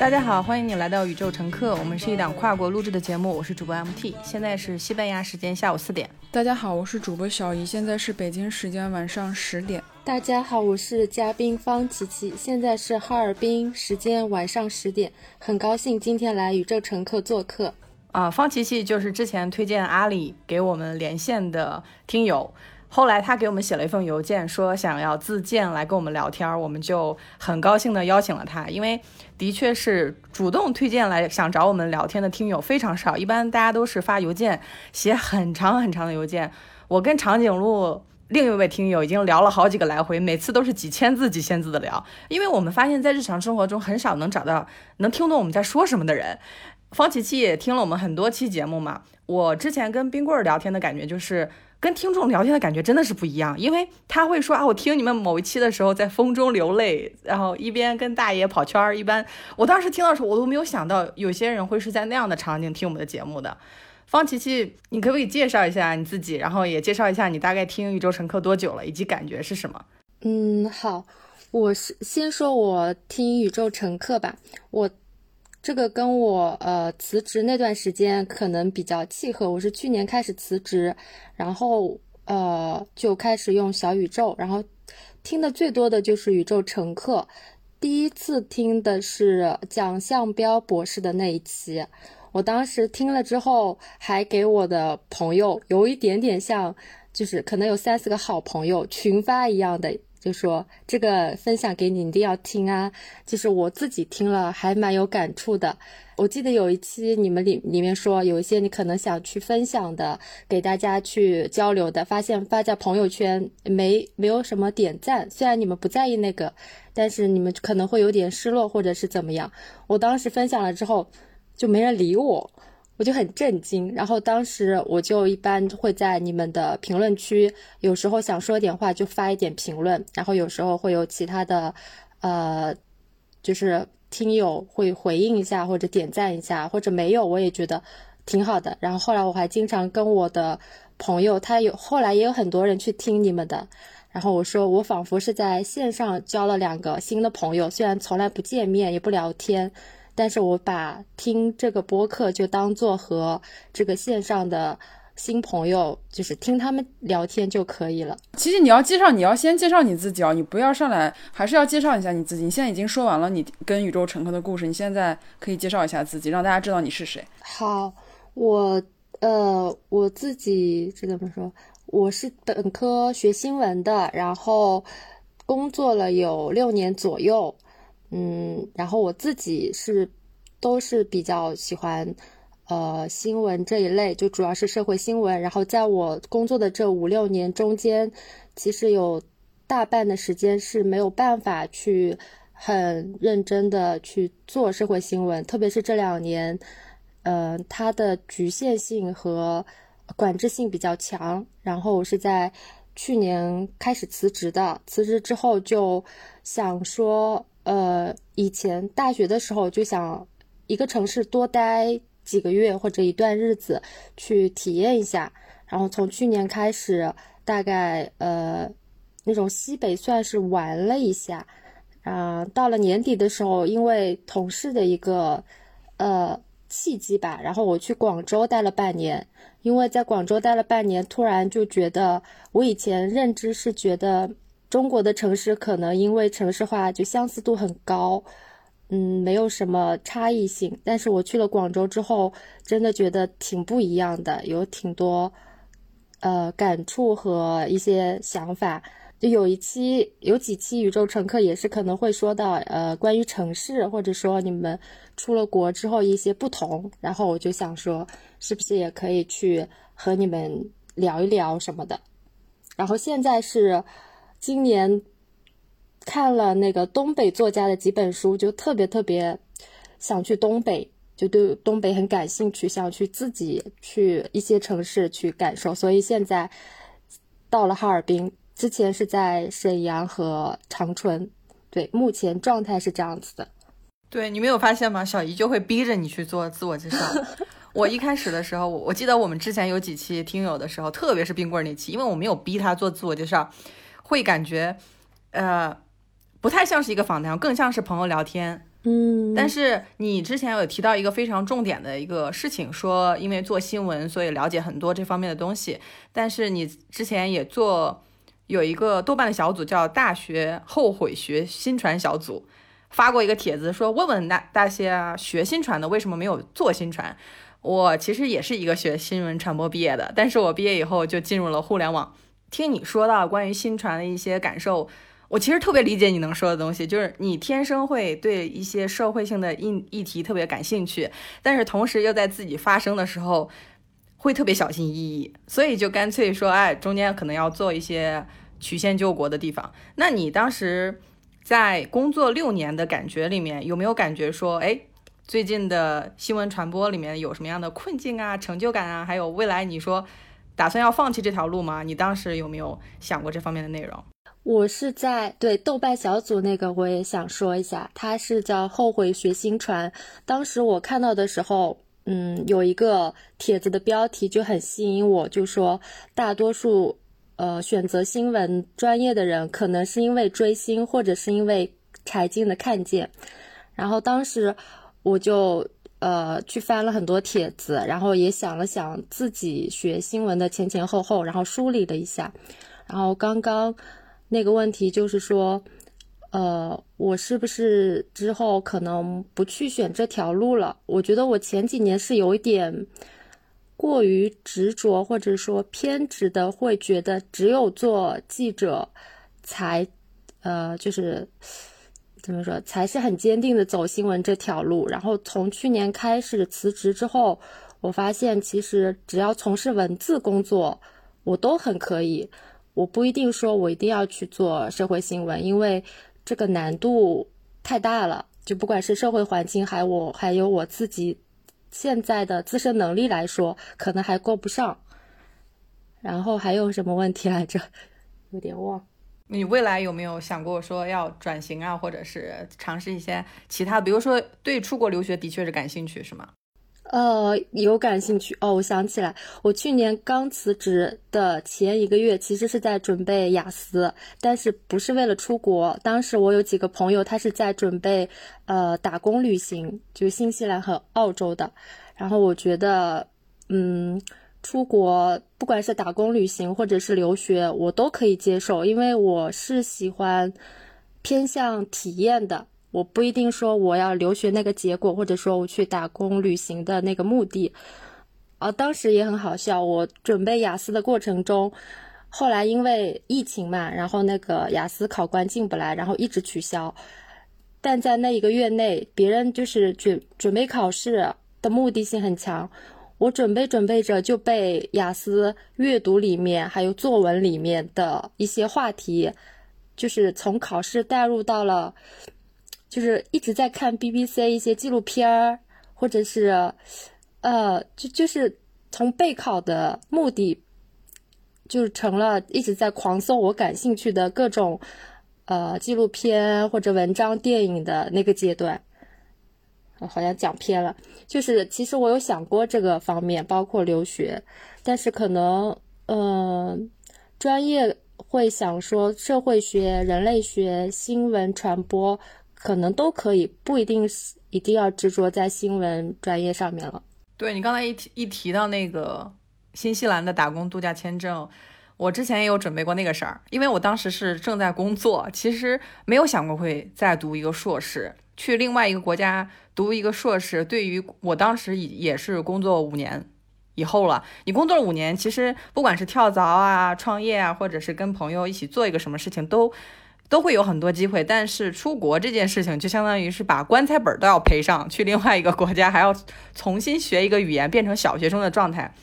大家好，欢迎你来到宇宙乘客。我们是一档跨国录制的节目，我是主播 MT，现在是西班牙时间下午四点。大家好，我是主播小姨，现在是北京时间晚上十点。大家好，我是嘉宾方琪琪，现在是哈尔滨时间晚上十点，很高兴今天来宇宙乘客做客。啊，方琪琪就是之前推荐阿里给我们连线的听友。后来他给我们写了一封邮件，说想要自荐来跟我们聊天，我们就很高兴的邀请了他。因为的确是主动推荐来想找我们聊天的听友非常少，一般大家都是发邮件，写很长很长的邮件。我跟长颈鹿另一位听友已经聊了好几个来回，每次都是几千字几千字的聊，因为我们发现，在日常生活中很少能找到能听懂我们在说什么的人。方琪琪也听了我们很多期节目嘛，我之前跟冰棍儿聊天的感觉就是。跟听众聊天的感觉真的是不一样，因为他会说啊，我听你们某一期的时候在风中流泪，然后一边跟大爷跑圈儿。一般我当时听到的时候，我都没有想到有些人会是在那样的场景听我们的节目的。方琪琪，你可不可以介绍一下你自己，然后也介绍一下你大概听宇宙乘客多久了，以及感觉是什么？嗯，好，我是先说我听宇宙乘客吧，我。这个跟我呃辞职那段时间可能比较契合。我是去年开始辞职，然后呃就开始用小宇宙，然后听的最多的就是宇宙乘客。第一次听的是蒋向彪博士的那一期，我当时听了之后，还给我的朋友有一点点像，就是可能有三四个好朋友群发一样的。就说这个分享给你，一定要听啊！就是我自己听了还蛮有感触的。我记得有一期你们里里面说有一些你可能想去分享的，给大家去交流的，发现发在朋友圈没没有什么点赞。虽然你们不在意那个，但是你们可能会有点失落或者是怎么样。我当时分享了之后，就没人理我。我就很震惊，然后当时我就一般会在你们的评论区，有时候想说点话就发一点评论，然后有时候会有其他的，呃，就是听友会回应一下或者点赞一下，或者没有我也觉得挺好的。然后后来我还经常跟我的朋友，他有后来也有很多人去听你们的，然后我说我仿佛是在线上交了两个新的朋友，虽然从来不见面也不聊天。但是我把听这个播客就当做和这个线上的新朋友，就是听他们聊天就可以了。其实你要介绍，你要先介绍你自己哦，你不要上来，还是要介绍一下你自己。你现在已经说完了你跟宇宙乘客的故事，你现在可以介绍一下自己，让大家知道你是谁。好，我呃我自己这怎么说？我是本科学新闻的，然后工作了有六年左右。嗯，然后我自己是都是比较喜欢呃新闻这一类，就主要是社会新闻。然后在我工作的这五六年中间，其实有大半的时间是没有办法去很认真的去做社会新闻，特别是这两年，呃，它的局限性和管制性比较强。然后我是在去年开始辞职的，辞职之后就想说。呃，以前大学的时候就想一个城市多待几个月或者一段日子去体验一下，然后从去年开始，大概呃那种西北算是玩了一下，啊，到了年底的时候，因为同事的一个呃契机吧，然后我去广州待了半年，因为在广州待了半年，突然就觉得我以前认知是觉得。中国的城市可能因为城市化就相似度很高，嗯，没有什么差异性。但是我去了广州之后，真的觉得挺不一样的，有挺多呃感触和一些想法。就有一期有几期宇宙乘客也是可能会说到呃关于城市，或者说你们出了国之后一些不同。然后我就想说，是不是也可以去和你们聊一聊什么的？然后现在是。今年看了那个东北作家的几本书，就特别特别想去东北，就对东北很感兴趣，想去自己去一些城市去感受。所以现在到了哈尔滨，之前是在沈阳和长春。对，目前状态是这样子的。对你没有发现吗？小姨就会逼着你去做自我介绍。我一开始的时候，我我记得我们之前有几期听友的时候，特别是冰棍那期，因为我没有逼他做自我介绍。会感觉，呃，不太像是一个访谈，更像是朋友聊天。嗯，但是你之前有提到一个非常重点的一个事情，说因为做新闻，所以了解很多这方面的东西。但是你之前也做有一个豆瓣的小组叫“大学后悔学新传小组”，发过一个帖子说问问那那些啊学新传的为什么没有做新传。我其实也是一个学新闻传播毕业的，但是我毕业以后就进入了互联网。听你说到关于新传的一些感受。我其实特别理解你能说的东西，就是你天生会对一些社会性的议议题特别感兴趣，但是同时又在自己发声的时候会特别小心翼翼，所以就干脆说，哎，中间可能要做一些曲线救国的地方。那你当时在工作六年的感觉里面，有没有感觉说，哎，最近的新闻传播里面有什么样的困境啊、成就感啊？还有未来你说打算要放弃这条路吗？你当时有没有想过这方面的内容？我是在对豆瓣小组那个，我也想说一下，它是叫“后悔学新传”。当时我看到的时候，嗯，有一个帖子的标题就很吸引我，就说大多数呃选择新闻专业的人，可能是因为追星，或者是因为柴静的看见。然后当时我就呃去翻了很多帖子，然后也想了想自己学新闻的前前后后，然后梳理了一下，然后刚刚。那个问题就是说，呃，我是不是之后可能不去选这条路了？我觉得我前几年是有一点过于执着，或者说偏执的，会觉得只有做记者才，呃，就是怎么说，才是很坚定的走新闻这条路。然后从去年开始辞职之后，我发现其实只要从事文字工作，我都很可以。我不一定说我一定要去做社会新闻，因为这个难度太大了。就不管是社会环境，还我还有我自己现在的自身能力来说，可能还够不上。然后还有什么问题来着？有点忘。你未来有没有想过说要转型啊，或者是尝试一些其他？比如说对出国留学的确是感兴趣，是吗？呃，有感兴趣哦。我想起来，我去年刚辞职的前一个月，其实是在准备雅思，但是不是为了出国。当时我有几个朋友，他是在准备呃打工旅行，就新西兰和澳洲的。然后我觉得，嗯，出国不管是打工旅行或者是留学，我都可以接受，因为我是喜欢偏向体验的。我不一定说我要留学那个结果，或者说我去打工旅行的那个目的，啊，当时也很好笑。我准备雅思的过程中，后来因为疫情嘛，然后那个雅思考官进不来，然后一直取消。但在那一个月内，别人就是准准备考试的目的性很强，我准备准备着就被雅思阅读里面还有作文里面的一些话题，就是从考试带入到了。就是一直在看 BBC 一些纪录片儿，或者是，呃，就就是从备考的目的，就成了一直在狂搜我感兴趣的各种，呃，纪录片或者文章、电影的那个阶段。好像讲偏了，就是其实我有想过这个方面，包括留学，但是可能，嗯，专业会想说社会学、人类学、新闻传播。可能都可以，不一定是一定要执着在新闻专业上面了。对你刚才一提一提到那个新西兰的打工度假签证，我之前也有准备过那个事儿，因为我当时是正在工作，其实没有想过会再读一个硕士，去另外一个国家读一个硕士。对于我当时也也是工作五年以后了，你工作了五年，其实不管是跳槽啊、创业啊，或者是跟朋友一起做一个什么事情，都。都会有很多机会，但是出国这件事情就相当于是把棺材本都要赔上，去另外一个国家还要重新学一个语言，变成小学生的状态。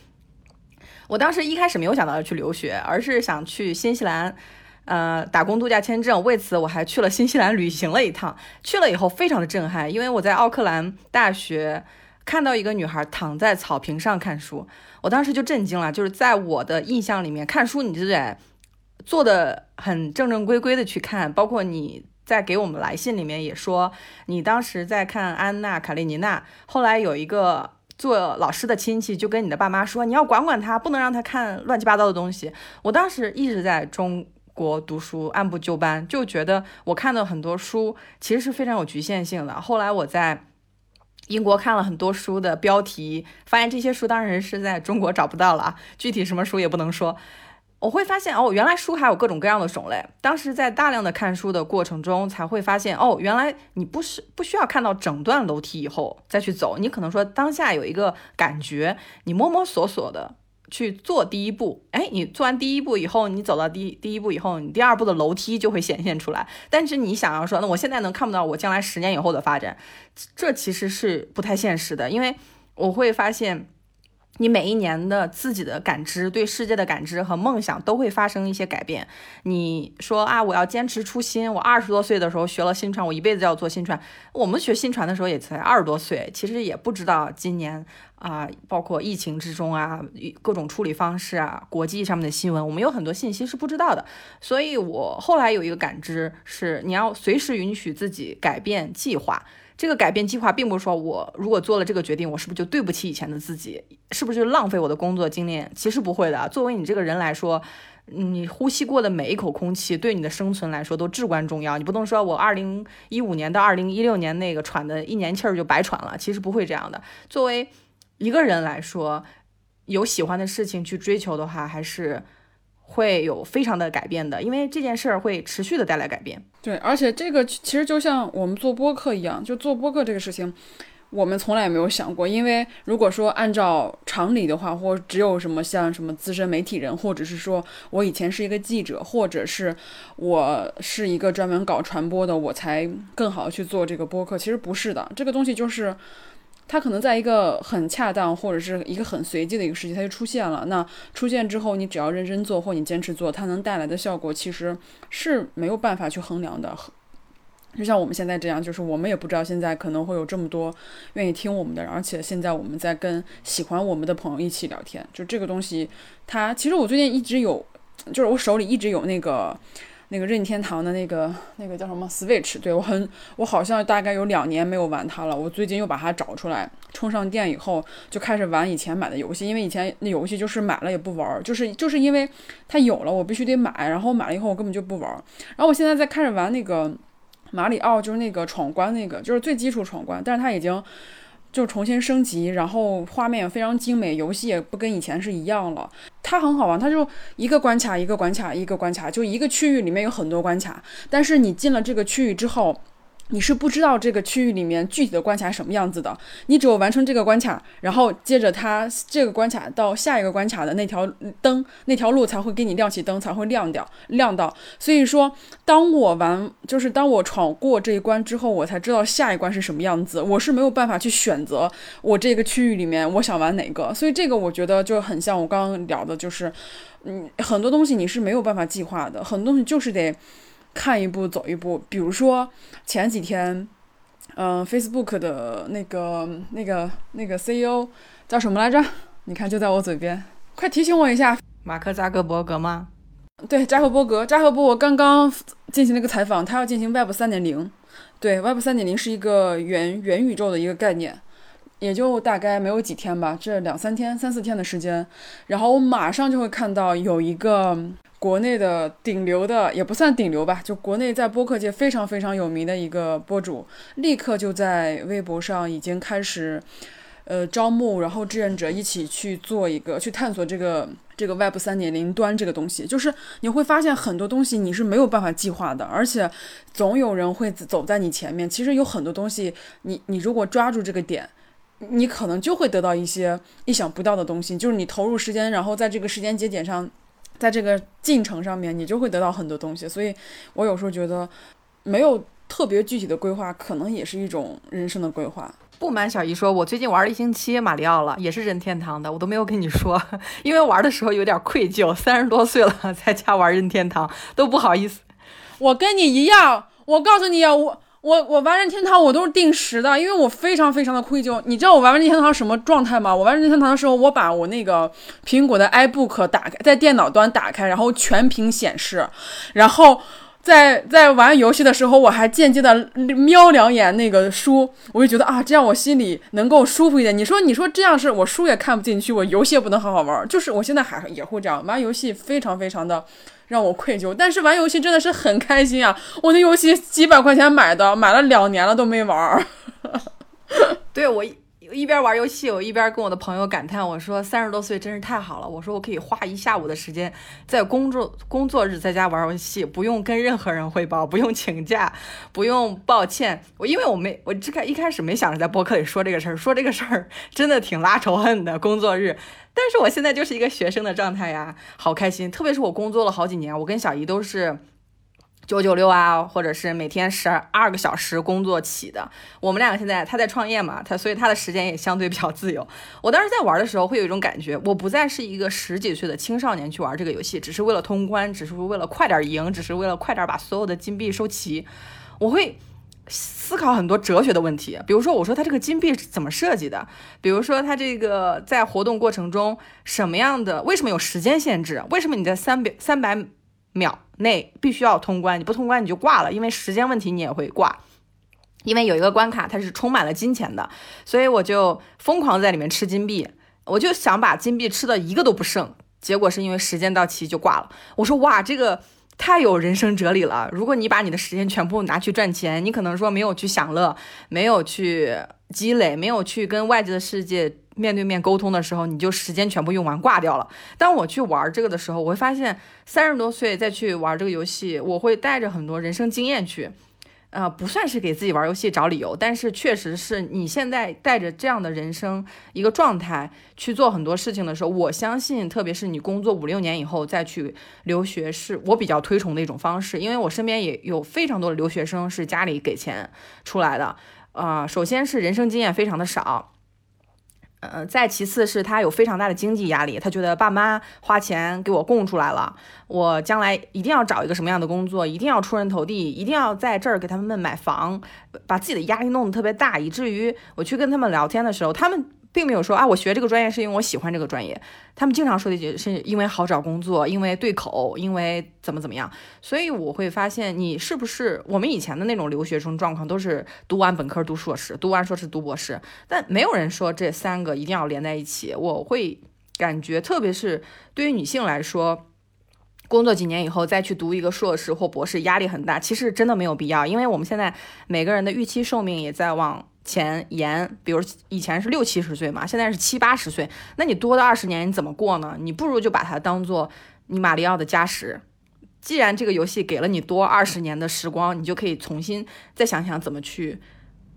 我当时一开始没有想到要去留学，而是想去新西兰，呃，打工度假签证。为此，我还去了新西兰旅行了一趟。去了以后非常的震撼，因为我在奥克兰大学看到一个女孩躺在草坪上看书，我当时就震惊了。就是在我的印象里面，看书你就得。做的很正正规规的去看，包括你在给我们来信里面也说，你当时在看《安娜·卡列尼娜》，后来有一个做老师的亲戚就跟你的爸妈说，你要管管他，不能让他看乱七八糟的东西。我当时一直在中国读书，按部就班，就觉得我看的很多书其实是非常有局限性的。后来我在英国看了很多书的标题，发现这些书当然是在中国找不到了啊，具体什么书也不能说。我会发现哦，原来书还有各种各样的种类。当时在大量的看书的过程中，才会发现哦，原来你不是不需要看到整段楼梯以后再去走，你可能说当下有一个感觉，你摸摸索索的去做第一步，哎，你做完第一步以后，你走到第第一步以后，你第二步的楼梯就会显现出来。但是你想要说，那我现在能看不到我将来十年以后的发展，这其实是不太现实的，因为我会发现。你每一年的自己的感知、对世界的感知和梦想都会发生一些改变。你说啊，我要坚持初心。我二十多岁的时候学了新传，我一辈子要做新传。我们学新传的时候也才二十多岁，其实也不知道今年啊，包括疫情之中啊，各种处理方式啊，国际上面的新闻，我们有很多信息是不知道的。所以我后来有一个感知是，你要随时允许自己改变计划。这个改变计划并不是说我如果做了这个决定，我是不是就对不起以前的自己？是不是就浪费我的工作经验？其实不会的。作为你这个人来说，你呼吸过的每一口空气，对你的生存来说都至关重要。你不能说我二零一五年到二零一六年那个喘的一年气儿就白喘了，其实不会这样的。作为一个人来说，有喜欢的事情去追求的话，还是。会有非常的改变的，因为这件事儿会持续的带来改变。对，而且这个其实就像我们做播客一样，就做播客这个事情，我们从来也没有想过。因为如果说按照常理的话，或只有什么像什么资深媒体人，或者是说我以前是一个记者，或者是我是一个专门搞传播的，我才更好去做这个播客。其实不是的，这个东西就是。它可能在一个很恰当或者是一个很随机的一个时机，它就出现了。那出现之后，你只要认真做或你坚持做，它能带来的效果其实是没有办法去衡量的。就像我们现在这样，就是我们也不知道现在可能会有这么多愿意听我们的，而且现在我们在跟喜欢我们的朋友一起聊天。就这个东西，它其实我最近一直有，就是我手里一直有那个。那个任天堂的那个那个叫什么 Switch？对我很，我好像大概有两年没有玩它了。我最近又把它找出来，充上电以后就开始玩以前买的游戏。因为以前那游戏就是买了也不玩，就是就是因为它有了，我必须得买。然后买了以后我根本就不玩。然后我现在在开始玩那个马里奥，就是那个闯关那个，就是最基础闯关，但是它已经。就重新升级，然后画面也非常精美，游戏也不跟以前是一样了。它很好玩，它就一个关卡一个关卡一个关卡，就一个区域里面有很多关卡，但是你进了这个区域之后。你是不知道这个区域里面具体的关卡什么样子的，你只有完成这个关卡，然后接着它这个关卡到下一个关卡的那条灯那条路才会给你亮起灯，才会亮掉亮到。所以说，当我完就是当我闯过这一关之后，我才知道下一关是什么样子。我是没有办法去选择我这个区域里面我想玩哪个，所以这个我觉得就很像我刚刚聊的，就是嗯，很多东西你是没有办法计划的，很多东西就是得。看一步走一步，比如说前几天，嗯，Facebook 的那个、那个、那个 CEO 叫什么来着？你看就在我嘴边，快提醒我一下。马克扎克伯格吗？对，扎克伯格。扎克伯格刚刚进行了一个采访，他要进行 Web 三点零。对，Web 三点零是一个元元宇宙的一个概念，也就大概没有几天吧，这两三天、三四天的时间，然后我马上就会看到有一个。国内的顶流的也不算顶流吧，就国内在播客界非常非常有名的一个播主，立刻就在微博上已经开始，呃，招募然后志愿者一起去做一个去探索这个这个 Web 三点零端这个东西。就是你会发现很多东西你是没有办法计划的，而且总有人会走在你前面。其实有很多东西，你你如果抓住这个点，你可能就会得到一些意想不到的东西。就是你投入时间，然后在这个时间节点上。在这个进程上面，你就会得到很多东西，所以我有时候觉得，没有特别具体的规划，可能也是一种人生的规划。不瞒小姨说，我最近玩了一星期马里奥了，也是任天堂的，我都没有跟你说，因为玩的时候有点愧疚，三十多岁了 在家玩任天堂都不好意思。我跟你一样，我告诉你啊，我。我我玩任天堂我都是定时的，因为我非常非常的愧疚。你知道我玩任天堂什么状态吗？我玩任天堂的时候，我把我那个苹果的 iBook 打开，在电脑端打开，然后全屏显示，然后在在玩游戏的时候，我还间接的瞄两眼那个书，我就觉得啊，这样我心里能够舒服一点。你说，你说这样是我书也看不进去，我游戏也不能好好玩，就是我现在还也会这样玩游戏，非常非常的让我愧疚。但是玩游戏真的是很开心啊！我那游戏几百块钱买的，买了两年了都没玩。对我。一边玩游戏，我一边跟我的朋友感叹：“我说三十多岁真是太好了。我说我可以花一下午的时间在工作工作日在家玩游戏，不用跟任何人汇报，不用请假，不用抱歉。我因为我没我这开一开始没想着在播客里说这个事儿，说这个事儿真的挺拉仇恨的。工作日，但是我现在就是一个学生的状态呀，好开心。特别是我工作了好几年，我跟小姨都是。”九九六啊，或者是每天十二个小时工作起的。我们两个现在他在创业嘛，他所以他的时间也相对比较自由。我当时在玩的时候会有一种感觉，我不再是一个十几岁的青少年去玩这个游戏，只是为了通关，只是为了快点赢，只是为了快点把所有的金币收齐。我会思考很多哲学的问题，比如说我说他这个金币是怎么设计的，比如说他这个在活动过程中什么样的，为什么有时间限制，为什么你在三百三百。秒内必须要通关，你不通关你就挂了，因为时间问题你也会挂。因为有一个关卡它是充满了金钱的，所以我就疯狂在里面吃金币，我就想把金币吃的一个都不剩。结果是因为时间到期就挂了。我说哇，这个太有人生哲理了。如果你把你的时间全部拿去赚钱，你可能说没有去享乐，没有去积累，没有去跟外界的世界。面对面沟通的时候，你就时间全部用完挂掉了。当我去玩这个的时候，我会发现三十多岁再去玩这个游戏，我会带着很多人生经验去，呃，不算是给自己玩游戏找理由，但是确实是你现在带着这样的人生一个状态去做很多事情的时候，我相信，特别是你工作五六年以后再去留学，是我比较推崇的一种方式，因为我身边也有非常多的留学生是家里给钱出来的，呃，首先是人生经验非常的少。呃，再其次是他有非常大的经济压力，他觉得爸妈花钱给我供出来了，我将来一定要找一个什么样的工作，一定要出人头地，一定要在这儿给他们买房，把自己的压力弄得特别大，以至于我去跟他们聊天的时候，他们。并没有说啊，我学这个专业是因为我喜欢这个专业。他们经常说的就是因为好找工作，因为对口，因为怎么怎么样。所以我会发现，你是不是我们以前的那种留学生状况，都是读完本科读硕士，读完硕士读博士，但没有人说这三个一定要连在一起。我会感觉，特别是对于女性来说，工作几年以后再去读一个硕士或博士，压力很大。其实真的没有必要，因为我们现在每个人的预期寿命也在往。前沿，比如以前是六七十岁嘛，现在是七八十岁，那你多的二十年你怎么过呢？你不如就把它当做你马里奥的加时。既然这个游戏给了你多二十年的时光，你就可以重新再想想怎么去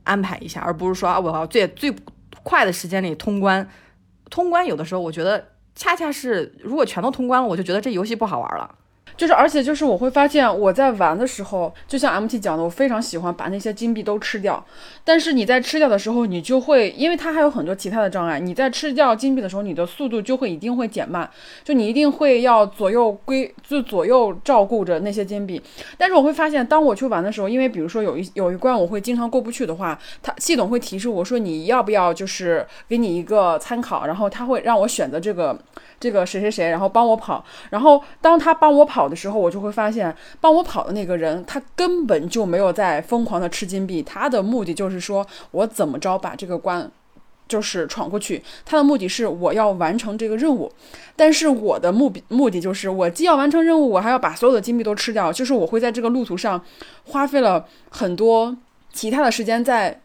安排一下，而不是说啊我要最最快的时间里通关。通关有的时候我觉得恰恰是，如果全都通关了，我就觉得这游戏不好玩了。就是，而且就是我会发现，我在玩的时候，就像 MT 讲的，我非常喜欢把那些金币都吃掉。但是你在吃掉的时候，你就会，因为它还有很多其他的障碍。你在吃掉金币的时候，你的速度就会一定会减慢，就你一定会要左右归，就左右照顾着那些金币。但是我会发现，当我去玩的时候，因为比如说有一有一关我会经常过不去的话，它系统会提示我说你要不要就是给你一个参考，然后它会让我选择这个。这个谁谁谁，然后帮我跑，然后当他帮我跑的时候，我就会发现，帮我跑的那个人，他根本就没有在疯狂的吃金币，他的目的就是说我怎么着把这个关，就是闯过去，他的目的是我要完成这个任务，但是我的目目的就是我既要完成任务，我还要把所有的金币都吃掉，就是我会在这个路途上花费了很多其他的时间在。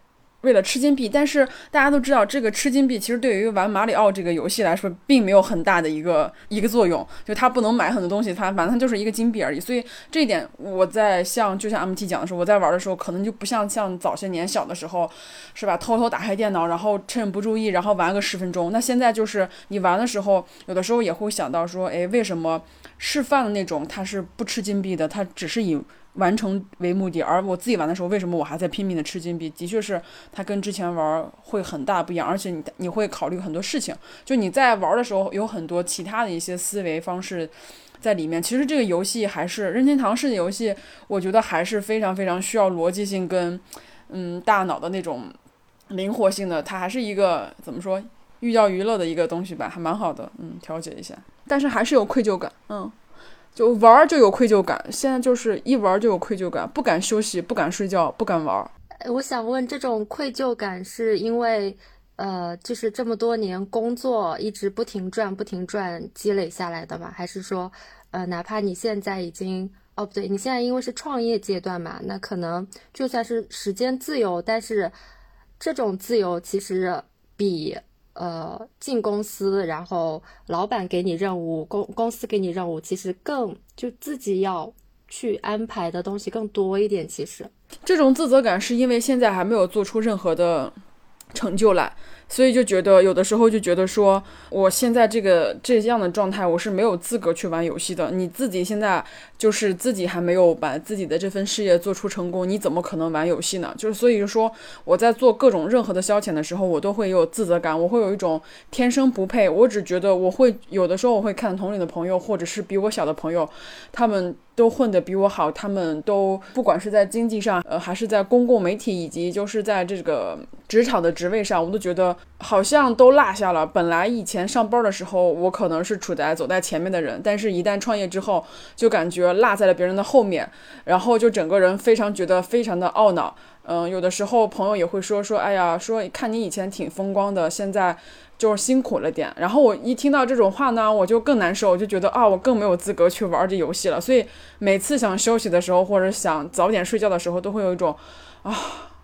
为了吃金币，但是大家都知道，这个吃金币其实对于玩马里奥这个游戏来说，并没有很大的一个一个作用。就它不能买很多东西，它反正就是一个金币而已。所以这一点，我在像就像 MT 讲的时候，我在玩的时候，可能就不像像早些年小的时候，是吧？偷偷打开电脑，然后趁不注意，然后玩个十分钟。那现在就是你玩的时候，有的时候也会想到说，哎，为什么示范的那种它是不吃金币的？它只是以。完成为目的，而我自己玩的时候，为什么我还在拼命的吃金币？的确是它跟之前玩会很大不一样，而且你你会考虑很多事情，就你在玩的时候有很多其他的一些思维方式在里面。其实这个游戏还是任天堂式的游戏，我觉得还是非常非常需要逻辑性跟嗯大脑的那种灵活性的。它还是一个怎么说寓教于乐的一个东西吧，还蛮好的，嗯，调节一下，但是还是有愧疚感，嗯。就玩儿就有愧疚感，现在就是一玩儿就有愧疚感，不敢休息，不敢睡觉，不敢玩儿。我想问，这种愧疚感是因为，呃，就是这么多年工作一直不停转、不停转积累下来的吗？还是说，呃，哪怕你现在已经，哦，不对，你现在因为是创业阶段嘛，那可能就算是时间自由，但是这种自由其实比。呃，进公司，然后老板给你任务，公公司给你任务，其实更就自己要去安排的东西更多一点。其实这种自责感是因为现在还没有做出任何的成就来。所以就觉得有的时候就觉得说，我现在这个这样的状态，我是没有资格去玩游戏的。你自己现在就是自己还没有把自己的这份事业做出成功，你怎么可能玩游戏呢？就是所以说，我在做各种任何的消遣的时候，我都会有自责感，我会有一种天生不配。我只觉得我会有的时候我会看同龄的朋友，或者是比我小的朋友，他们。都混得比我好，他们都不管是在经济上，呃，还是在公共媒体，以及就是在这个职场的职位上，我都觉得好像都落下了。本来以前上班的时候，我可能是处在走在前面的人，但是一旦创业之后，就感觉落在了别人的后面，然后就整个人非常觉得非常的懊恼。嗯，有的时候朋友也会说说，哎呀，说看你以前挺风光的，现在。就是辛苦了点，然后我一听到这种话呢，我就更难受，我就觉得啊，我更没有资格去玩这游戏了。所以每次想休息的时候，或者想早点睡觉的时候，都会有一种啊，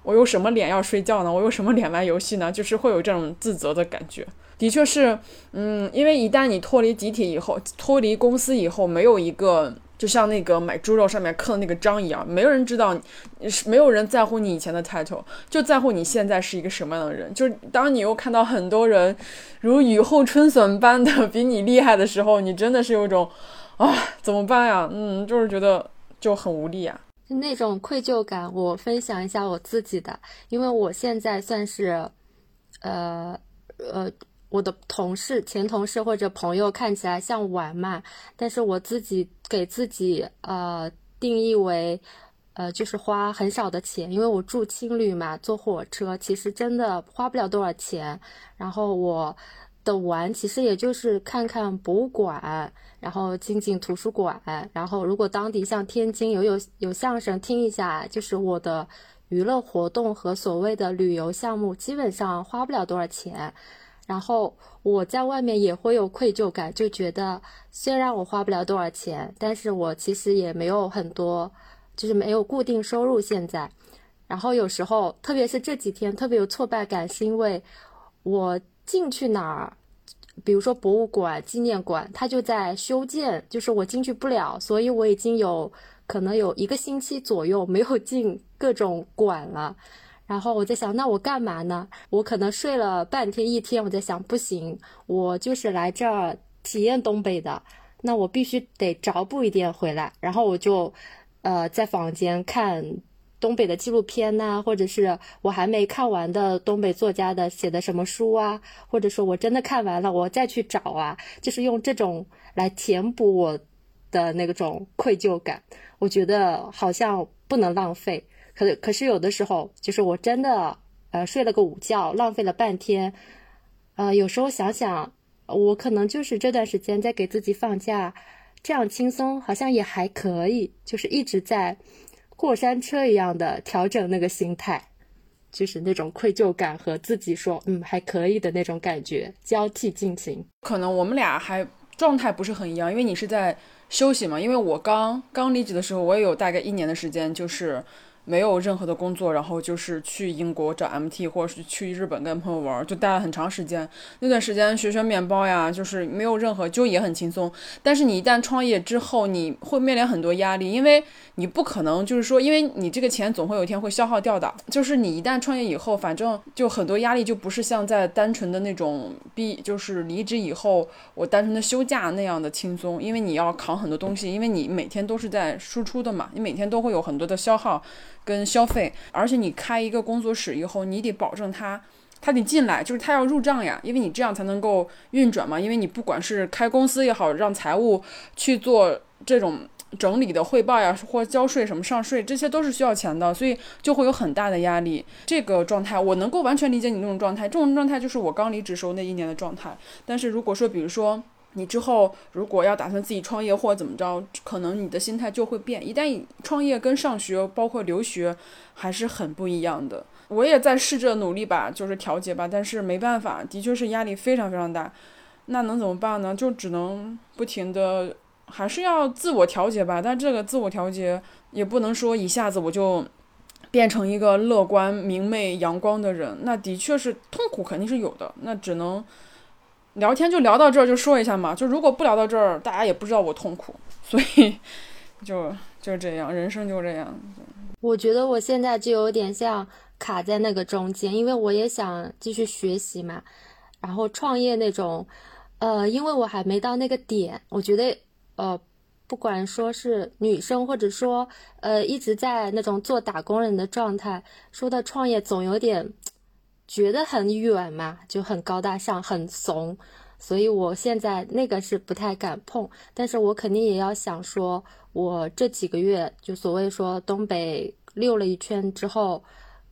我有什么脸要睡觉呢？我有什么脸玩游戏呢？就是会有这种自责的感觉。的确是，嗯，因为一旦你脱离集体以后，脱离公司以后，没有一个。就像那个买猪肉上面刻的那个章一样，没有人知道，没有人在乎你以前的 title，就在乎你现在是一个什么样的人。就是当你又看到很多人如雨后春笋般的比你厉害的时候，你真的是有种啊，怎么办呀？嗯，就是觉得就很无力啊。那种愧疚感，我分享一下我自己的，因为我现在算是，呃，呃。我的同事、前同事或者朋友看起来像玩嘛，但是我自己给自己呃定义为，呃就是花很少的钱，因为我住青旅嘛，坐火车其实真的花不了多少钱。然后我的玩其实也就是看看博物馆，然后进进图书馆，然后如果当地像天津有有有相声听一下，就是我的娱乐活动和所谓的旅游项目，基本上花不了多少钱。然后我在外面也会有愧疚感，就觉得虽然我花不了多少钱，但是我其实也没有很多，就是没有固定收入现在。然后有时候，特别是这几天特别有挫败感，是因为我进去哪儿，比如说博物馆、纪念馆，它就在修建，就是我进去不了，所以我已经有可能有一个星期左右没有进各种馆了。然后我在想，那我干嘛呢？我可能睡了半天一天，我在想，不行，我就是来这儿体验东北的，那我必须得找补一点回来。然后我就，呃，在房间看东北的纪录片呐，或者是我还没看完的东北作家的写的什么书啊，或者说我真的看完了，我再去找啊，就是用这种来填补我的那种愧疚感。我觉得好像不能浪费。可可是有的时候，就是我真的呃睡了个午觉，浪费了半天，呃有时候想想，我可能就是这段时间在给自己放假，这样轻松好像也还可以，就是一直在过山车一样的调整那个心态，就是那种愧疚感和自己说嗯还可以的那种感觉交替进行。可能我们俩还状态不是很一样，因为你是在休息嘛，因为我刚刚离职的时候，我也有大概一年的时间，就是。没有任何的工作，然后就是去英国找 MT，或者是去日本跟朋友玩，就待了很长时间。那段时间学学面包呀，就是没有任何，就也很轻松。但是你一旦创业之后，你会面临很多压力，因为你不可能就是说，因为你这个钱总会有一天会消耗掉的。就是你一旦创业以后，反正就很多压力就不是像在单纯的那种毕，就是离职以后我单纯的休假那样的轻松，因为你要扛很多东西，因为你每天都是在输出的嘛，你每天都会有很多的消耗。跟消费，而且你开一个工作室以后，你得保证他，他得进来，就是他要入账呀，因为你这样才能够运转嘛。因为你不管是开公司也好，让财务去做这种整理的汇报呀，或交税什么上税，这些都是需要钱的，所以就会有很大的压力。这个状态我能够完全理解你那种状态，这种状态就是我刚离职时候那一年的状态。但是如果说，比如说，你之后如果要打算自己创业或者怎么着，可能你的心态就会变。一旦创业跟上学，包括留学，还是很不一样的。我也在试着努力吧，就是调节吧，但是没办法，的确是压力非常非常大。那能怎么办呢？就只能不停的，还是要自我调节吧。但这个自我调节也不能说一下子我就变成一个乐观、明媚、阳光的人。那的确是痛苦，肯定是有的。那只能。聊天就聊到这儿，就说一下嘛。就如果不聊到这儿，大家也不知道我痛苦，所以就就这样，人生就这样。我觉得我现在就有点像卡在那个中间，因为我也想继续学习嘛，然后创业那种，呃，因为我还没到那个点。我觉得，呃，不管说是女生，或者说呃一直在那种做打工人的状态，说到创业，总有点。觉得很远嘛，就很高大上，很怂，所以我现在那个是不太敢碰。但是我肯定也要想说，我这几个月就所谓说东北溜了一圈之后，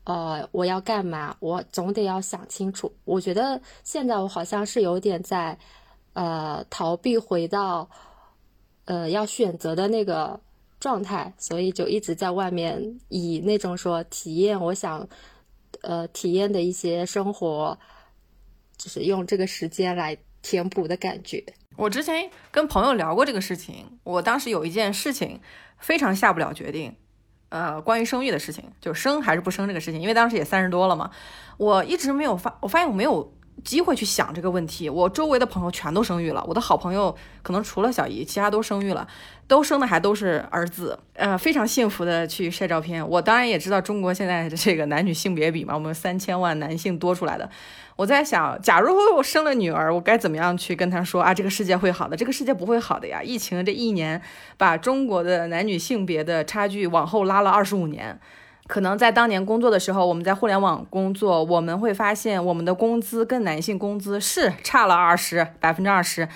呃，我要干嘛？我总得要想清楚。我觉得现在我好像是有点在，呃，逃避回到，呃，要选择的那个状态，所以就一直在外面以那种说体验，我想。呃，体验的一些生活，就是用这个时间来填补的感觉。我之前跟朋友聊过这个事情，我当时有一件事情非常下不了决定，呃，关于生育的事情，就生还是不生这个事情，因为当时也三十多了嘛，我一直没有发，我发现我没有。机会去想这个问题，我周围的朋友全都生育了，我的好朋友可能除了小姨，其他都生育了，都生的还都是儿子，呃，非常幸福的去晒照片。我当然也知道中国现在的这个男女性别比嘛，我们三千万男性多出来的。我在想，假如我生了女儿，我该怎么样去跟她说啊？这个世界会好的，这个世界不会好的呀！疫情这一年，把中国的男女性别的差距往后拉了二十五年。可能在当年工作的时候，我们在互联网工作，我们会发现我们的工资跟男性工资是差了二十百分之二十，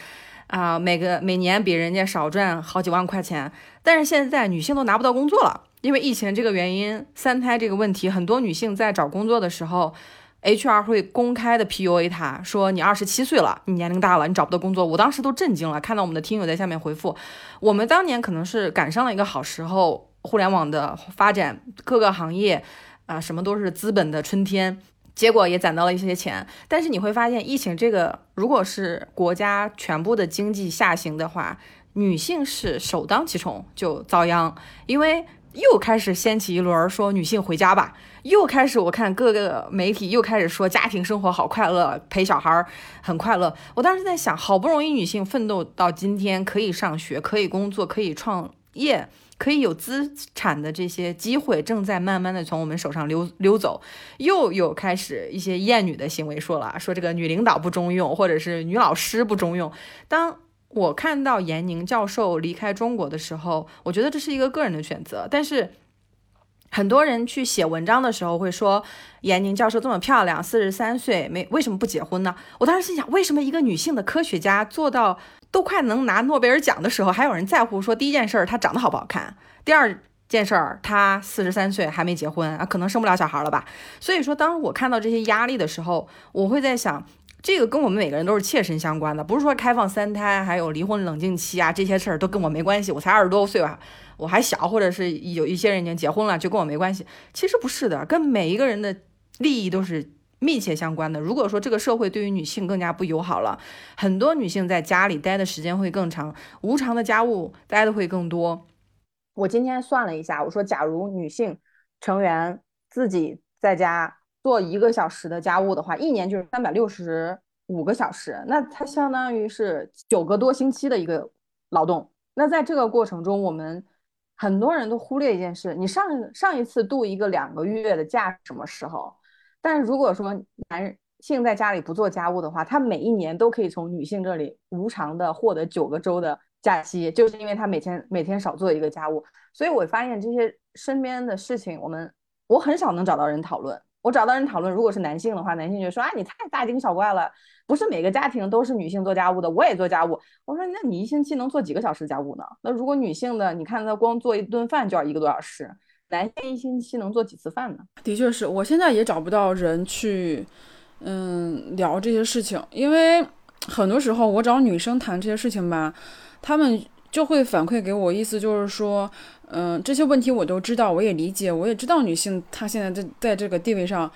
啊，每个每年比人家少赚好几万块钱。但是现在女性都拿不到工作了，因为疫情这个原因，三胎这个问题，很多女性在找工作的时候，HR 会公开的 PUA 她说你二十七岁了，你年龄大了，你找不到工作。我当时都震惊了，看到我们的听友在下面回复，我们当年可能是赶上了一个好时候。互联网的发展，各个行业啊，什么都是资本的春天，结果也攒到了一些钱。但是你会发现，疫情这个，如果是国家全部的经济下行的话，女性是首当其冲就遭殃，因为又开始掀起一轮说女性回家吧，又开始我看各个媒体又开始说家庭生活好快乐，陪小孩很快乐。我当时在想，好不容易女性奋斗到今天，可以上学，可以工作，可以创业。可以有资产的这些机会正在慢慢的从我们手上溜溜走，又有开始一些厌女的行为说了，说这个女领导不中用，或者是女老师不中用。当我看到闫宁教授离开中国的时候，我觉得这是一个个人的选择，但是。很多人去写文章的时候会说，闫宁教授这么漂亮，四十三岁没为什么不结婚呢？我当时心想，为什么一个女性的科学家做到都快能拿诺贝尔奖的时候，还有人在乎说第一件事儿她长得好不好看，第二件事儿她四十三岁还没结婚啊，可能生不了小孩了吧？所以说，当我看到这些压力的时候，我会在想，这个跟我们每个人都是切身相关的，不是说开放三胎还有离婚冷静期啊这些事儿都跟我没关系，我才二十多岁吧。我还小，或者是有一些人已经结婚了，就跟我没关系。其实不是的，跟每一个人的利益都是密切相关的。如果说这个社会对于女性更加不友好了，很多女性在家里待的时间会更长，无偿的家务待的会更多。我今天算了一下，我说，假如女性成员自己在家做一个小时的家务的话，一年就是三百六十五个小时，那它相当于是九个多星期的一个劳动。那在这个过程中，我们很多人都忽略一件事：你上上一次度一个两个月的假什么时候？但是如果说男性在家里不做家务的话，他每一年都可以从女性这里无偿的获得九个周的假期，就是因为他每天每天少做一个家务。所以我发现这些身边的事情，我们我很少能找到人讨论。我找到人讨论，如果是男性的话，男性就说啊，你太大惊小怪了，不是每个家庭都是女性做家务的，我也做家务。我说，那你一星期能做几个小时家务呢？那如果女性的，你看她光做一顿饭就要一个多小时，男性一星期能做几次饭呢？的确是我现在也找不到人去，嗯，聊这些事情，因为很多时候我找女生谈这些事情吧，她们就会反馈给我，意思就是说，嗯、这些问题我都知道，我也理解，我也知道女性她现在在在这个地位上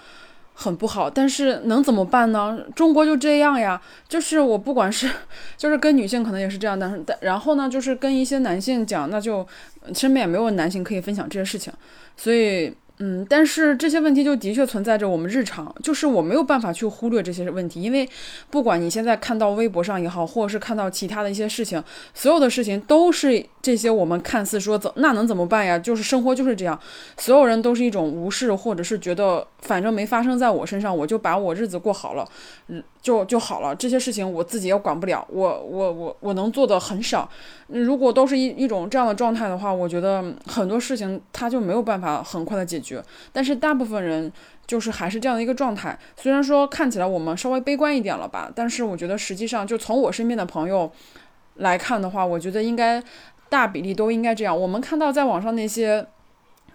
很不好，但是能怎么办呢？中国就这样呀，就是我不管是 就是跟女性可能也是这样，但是但然后呢，就是跟一些男性讲，那就身边也没有男性可以分享这些事情，所以。嗯，但是这些问题就的确存在着我们日常，就是我没有办法去忽略这些问题，因为不管你现在看到微博上也好，或者是看到其他的一些事情，所有的事情都是这些我们看似说怎那能怎么办呀？就是生活就是这样，所有人都是一种无视，或者是觉得反正没发生在我身上，我就把我日子过好了，嗯，就就好了。这些事情我自己也管不了，我我我我能做的很少。如果都是一一种这样的状态的话，我觉得很多事情它就没有办法很快的解决。但是大部分人就是还是这样的一个状态。虽然说看起来我们稍微悲观一点了吧，但是我觉得实际上就从我身边的朋友来看的话，我觉得应该大比例都应该这样。我们看到在网上那些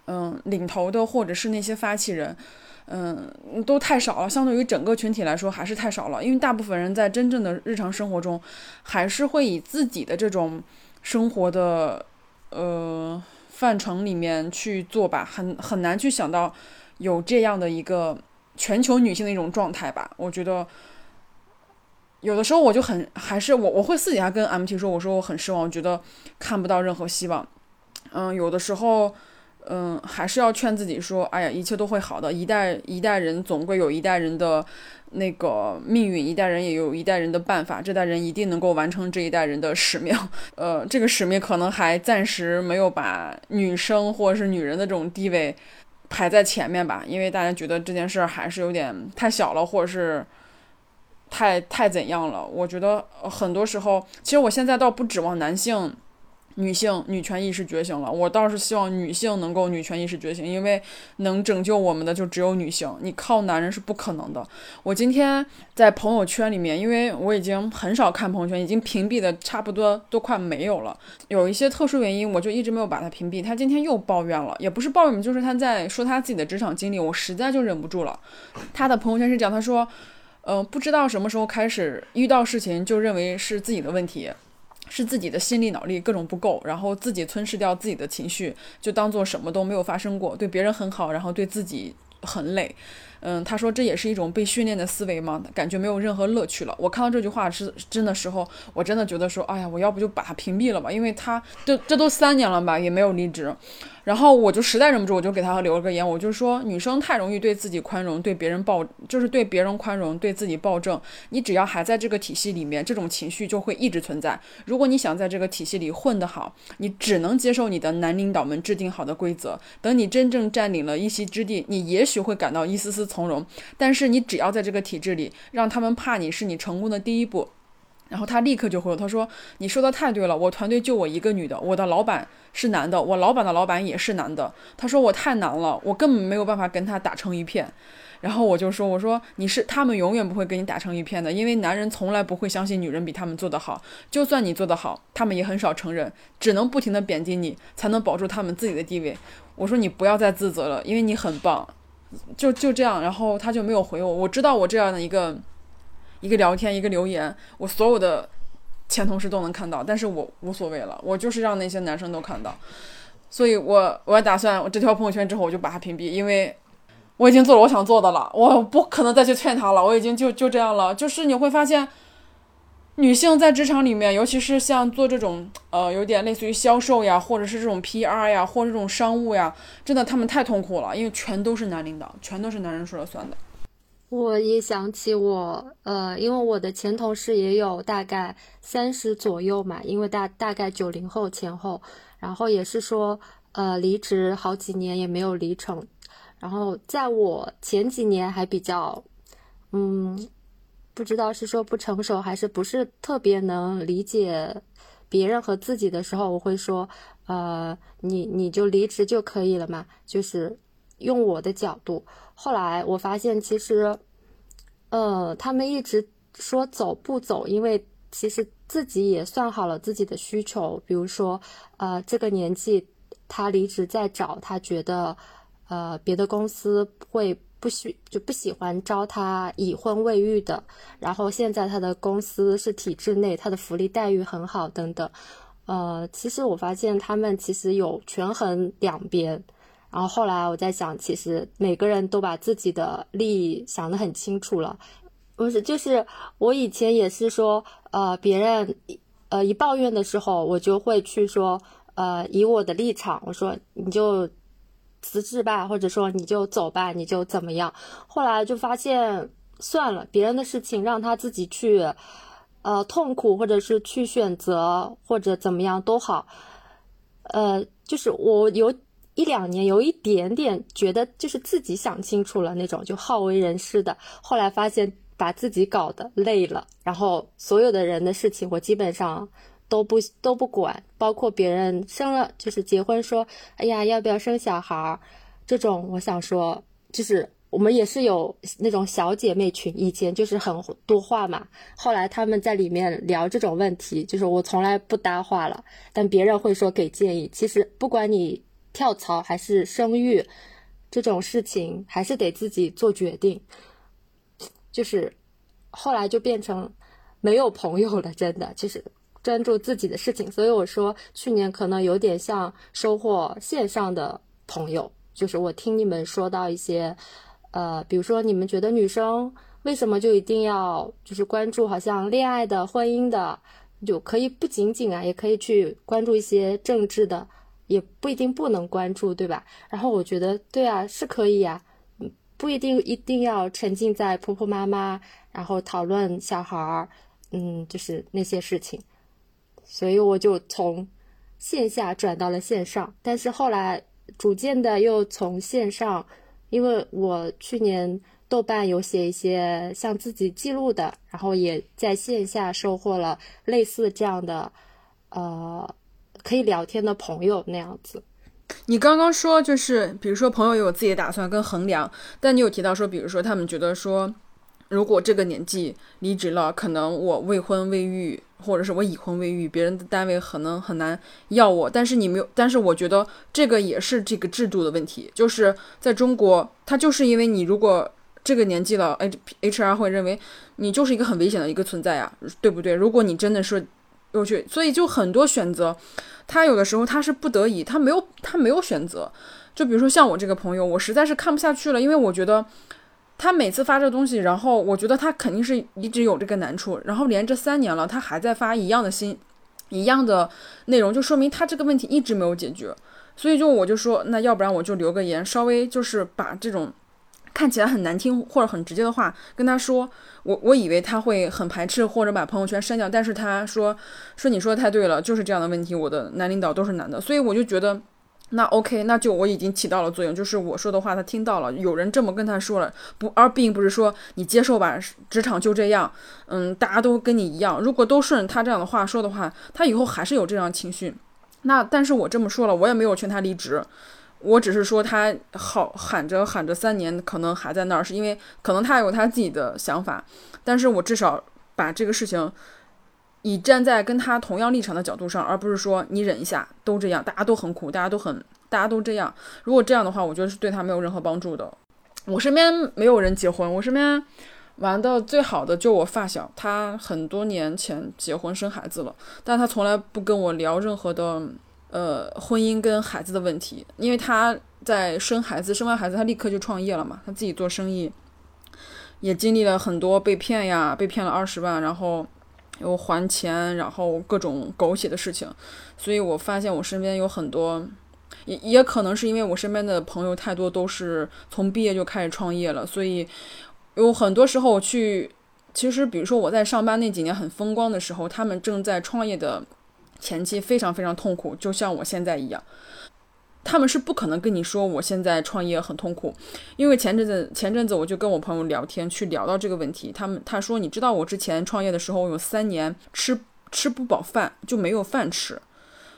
嗯领头的或者是那些发起人。嗯，都太少了，相对于整个群体来说还是太少了。因为大部分人在真正的日常生活中，还是会以自己的这种生活的呃范畴里面去做吧，很很难去想到有这样的一个全球女性的一种状态吧。我觉得有的时候我就很还是我我会私底下跟 MT 说，我说我很失望，我觉得看不到任何希望。嗯，有的时候。嗯，还是要劝自己说，哎呀，一切都会好的。一代一代人总归有一代人的那个命运，一代人也有一代人的办法。这代人一定能够完成这一代人的使命。呃，这个使命可能还暂时没有把女生或者是女人的这种地位排在前面吧，因为大家觉得这件事儿还是有点太小了，或者是太太怎样了。我觉得很多时候，其实我现在倒不指望男性。女性女权意识觉醒了，我倒是希望女性能够女权意识觉醒，因为能拯救我们的就只有女性，你靠男人是不可能的。我今天在朋友圈里面，因为我已经很少看朋友圈，已经屏蔽的差不多都快没有了。有一些特殊原因，我就一直没有把他屏蔽。他今天又抱怨了，也不是抱怨，就是他在说他自己的职场经历，我实在就忍不住了。他的朋友圈是讲，他说，嗯，不知道什么时候开始遇到事情就认为是自己的问题。是自己的心力脑力各种不够，然后自己吞噬掉自己的情绪，就当做什么都没有发生过，对别人很好，然后对自己很累。嗯，他说这也是一种被训练的思维吗？感觉没有任何乐趣了。我看到这句话是真的时候，我真的觉得说，哎呀，我要不就把他屏蔽了吧，因为他这这都三年了吧，也没有离职。然后我就实在忍不住，我就给他留了个言，我就说女生太容易对自己宽容，对别人暴，就是对别人宽容，对自己暴政。你只要还在这个体系里面，这种情绪就会一直存在。如果你想在这个体系里混得好，你只能接受你的男领导们制定好的规则。等你真正占领了一席之地，你也许会感到一丝丝从容。但是你只要在这个体制里，让他们怕你是你成功的第一步。然后他立刻就回我，他说：“你说的太对了，我团队就我一个女的，我的老板是男的，我老板的老板也是男的。”他说我太难了，我根本没有办法跟他打成一片。然后我就说：“我说你是他们永远不会跟你打成一片的，因为男人从来不会相信女人比他们做得好，就算你做得好，他们也很少承认，只能不停的贬低你，才能保住他们自己的地位。”我说你不要再自责了，因为你很棒。就就这样，然后他就没有回我。我知道我这样的一个。一个聊天，一个留言，我所有的前同事都能看到，但是我无所谓了，我就是让那些男生都看到，所以我我打算我这条朋友圈之后我就把他屏蔽，因为我已经做了我想做的了，我不可能再去劝他了，我已经就就这样了。就是你会发现，女性在职场里面，尤其是像做这种呃有点类似于销售呀，或者是这种 PR 呀，或者这种商务呀，真的他们太痛苦了，因为全都是男领导，全都是男人说了算的。我也想起我，呃，因为我的前同事也有大概三十左右嘛，因为大大概九零后前后，然后也是说，呃，离职好几年也没有离成，然后在我前几年还比较，嗯，不知道是说不成熟还是不是特别能理解别人和自己的时候，我会说，呃，你你就离职就可以了嘛，就是用我的角度。后来我发现，其实，呃，他们一直说走不走，因为其实自己也算好了自己的需求。比如说，呃，这个年纪他离职再找，他觉得，呃，别的公司会不喜就不喜欢招他已婚未育的，然后现在他的公司是体制内，他的福利待遇很好等等。呃，其实我发现他们其实有权衡两边，然后后来我在想，其实每个人都把自己的利益想得很清楚了。不是，就是我以前也是说，呃，别人呃一抱怨的时候，我就会去说，呃，以我的立场，我说你就辞职吧，或者说你就走吧，你就怎么样。后来就发现算了，别人的事情让他自己去。呃，痛苦，或者是去选择，或者怎么样都好，呃，就是我有一两年有一点点觉得，就是自己想清楚了那种，就好为人师的。后来发现把自己搞得累了，然后所有的人的事情我基本上都不都不管，包括别人生了就是结婚说，哎呀要不要生小孩儿，这种我想说就是。我们也是有那种小姐妹群，以前就是很多话嘛。后来他们在里面聊这种问题，就是我从来不搭话了，但别人会说给建议。其实不管你跳槽还是生育，这种事情还是得自己做决定。就是后来就变成没有朋友了，真的就是专注自己的事情。所以我说去年可能有点像收获线上的朋友，就是我听你们说到一些。呃，比如说，你们觉得女生为什么就一定要就是关注好像恋爱的、婚姻的，就可以不仅仅啊，也可以去关注一些政治的，也不一定不能关注，对吧？然后我觉得，对啊，是可以呀，不一定一定要沉浸在婆婆妈妈，然后讨论小孩儿，嗯，就是那些事情。所以我就从线下转到了线上，但是后来逐渐的又从线上。因为我去年豆瓣有写一些像自己记录的，然后也在线下收获了类似这样的，呃，可以聊天的朋友那样子。你刚刚说就是，比如说朋友有自己的打算跟衡量，但你有提到说，比如说他们觉得说。如果这个年纪离职了，可能我未婚未育，或者是我已婚未育，别人的单位可能很难要我。但是你没有，但是我觉得这个也是这个制度的问题，就是在中国，他就是因为你如果这个年纪了，H H R 会认为你就是一个很危险的一个存在啊，对不对？如果你真的是又去，所以就很多选择，他有的时候他是不得已，他没有他没有选择。就比如说像我这个朋友，我实在是看不下去了，因为我觉得。他每次发这东西，然后我觉得他肯定是一直有这个难处，然后连着三年了，他还在发一样的新、一样的内容，就说明他这个问题一直没有解决。所以就我就说，那要不然我就留个言，稍微就是把这种看起来很难听或者很直接的话跟他说。我我以为他会很排斥或者把朋友圈删掉，但是他说说你说的太对了，就是这样的问题。我的男领导都是男的，所以我就觉得。那 OK，那就我已经起到了作用，就是我说的话他听到了，有人这么跟他说了，不，而并不是说你接受吧，职场就这样，嗯，大家都跟你一样，如果都顺他这样的话说的话，他以后还是有这样情绪。那但是我这么说了，我也没有劝他离职，我只是说他好喊着喊着三年可能还在那儿，是因为可能他有他自己的想法，但是我至少把这个事情。以站在跟他同样立场的角度上，而不是说你忍一下，都这样，大家都很苦，大家都很，大家都这样。如果这样的话，我觉得是对他没有任何帮助的。我身边没有人结婚，我身边玩的最好的就我发小，他很多年前结婚生孩子了，但他从来不跟我聊任何的呃婚姻跟孩子的问题，因为他在生孩子，生完孩子他立刻就创业了嘛，他自己做生意，也经历了很多被骗呀，被骗了二十万，然后。又还钱，然后各种狗血的事情，所以我发现我身边有很多，也也可能是因为我身边的朋友太多都是从毕业就开始创业了，所以有很多时候去，其实比如说我在上班那几年很风光的时候，他们正在创业的前期非常非常痛苦，就像我现在一样。他们是不可能跟你说我现在创业很痛苦，因为前阵子前阵子我就跟我朋友聊天，去聊到这个问题。他们他说你知道我之前创业的时候有三年吃吃不饱饭就没有饭吃，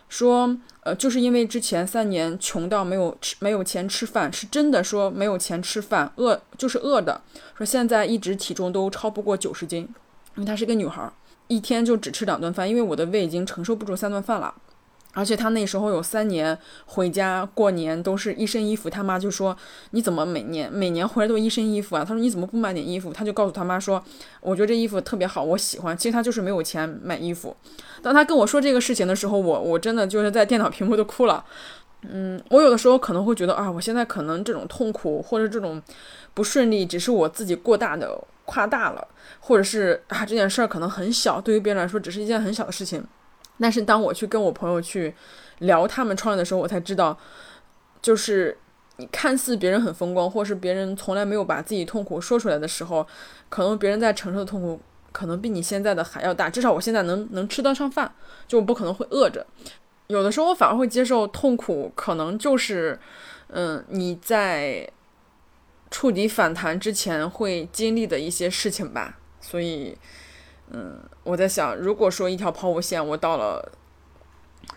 说呃就是因为之前三年穷到没有吃没有钱吃饭，是真的说没有钱吃饭饿就是饿的。说现在一直体重都超不过九十斤，因为她是个女孩儿，一天就只吃两顿饭，因为我的胃已经承受不住三顿饭了。而且他那时候有三年回家过年都是一身衣服，他妈就说你怎么每年每年回来都一身衣服啊？他说你怎么不买点衣服？他就告诉他妈说，我觉得这衣服特别好，我喜欢。其实他就是没有钱买衣服。当他跟我说这个事情的时候，我我真的就是在电脑屏幕都哭了。嗯，我有的时候可能会觉得啊，我现在可能这种痛苦或者这种不顺利，只是我自己过大的夸大了，或者是啊这件事儿可能很小，对于别人来说只是一件很小的事情。但是当我去跟我朋友去聊他们创业的时候，我才知道，就是你看似别人很风光，或是别人从来没有把自己痛苦说出来的时候，可能别人在承受的痛苦可能比你现在的还要大。至少我现在能能吃得上饭，就我不可能会饿着。有的时候我反而会接受痛苦，可能就是，嗯，你在触底反弹之前会经历的一些事情吧。所以。嗯，我在想，如果说一条抛物线，我到了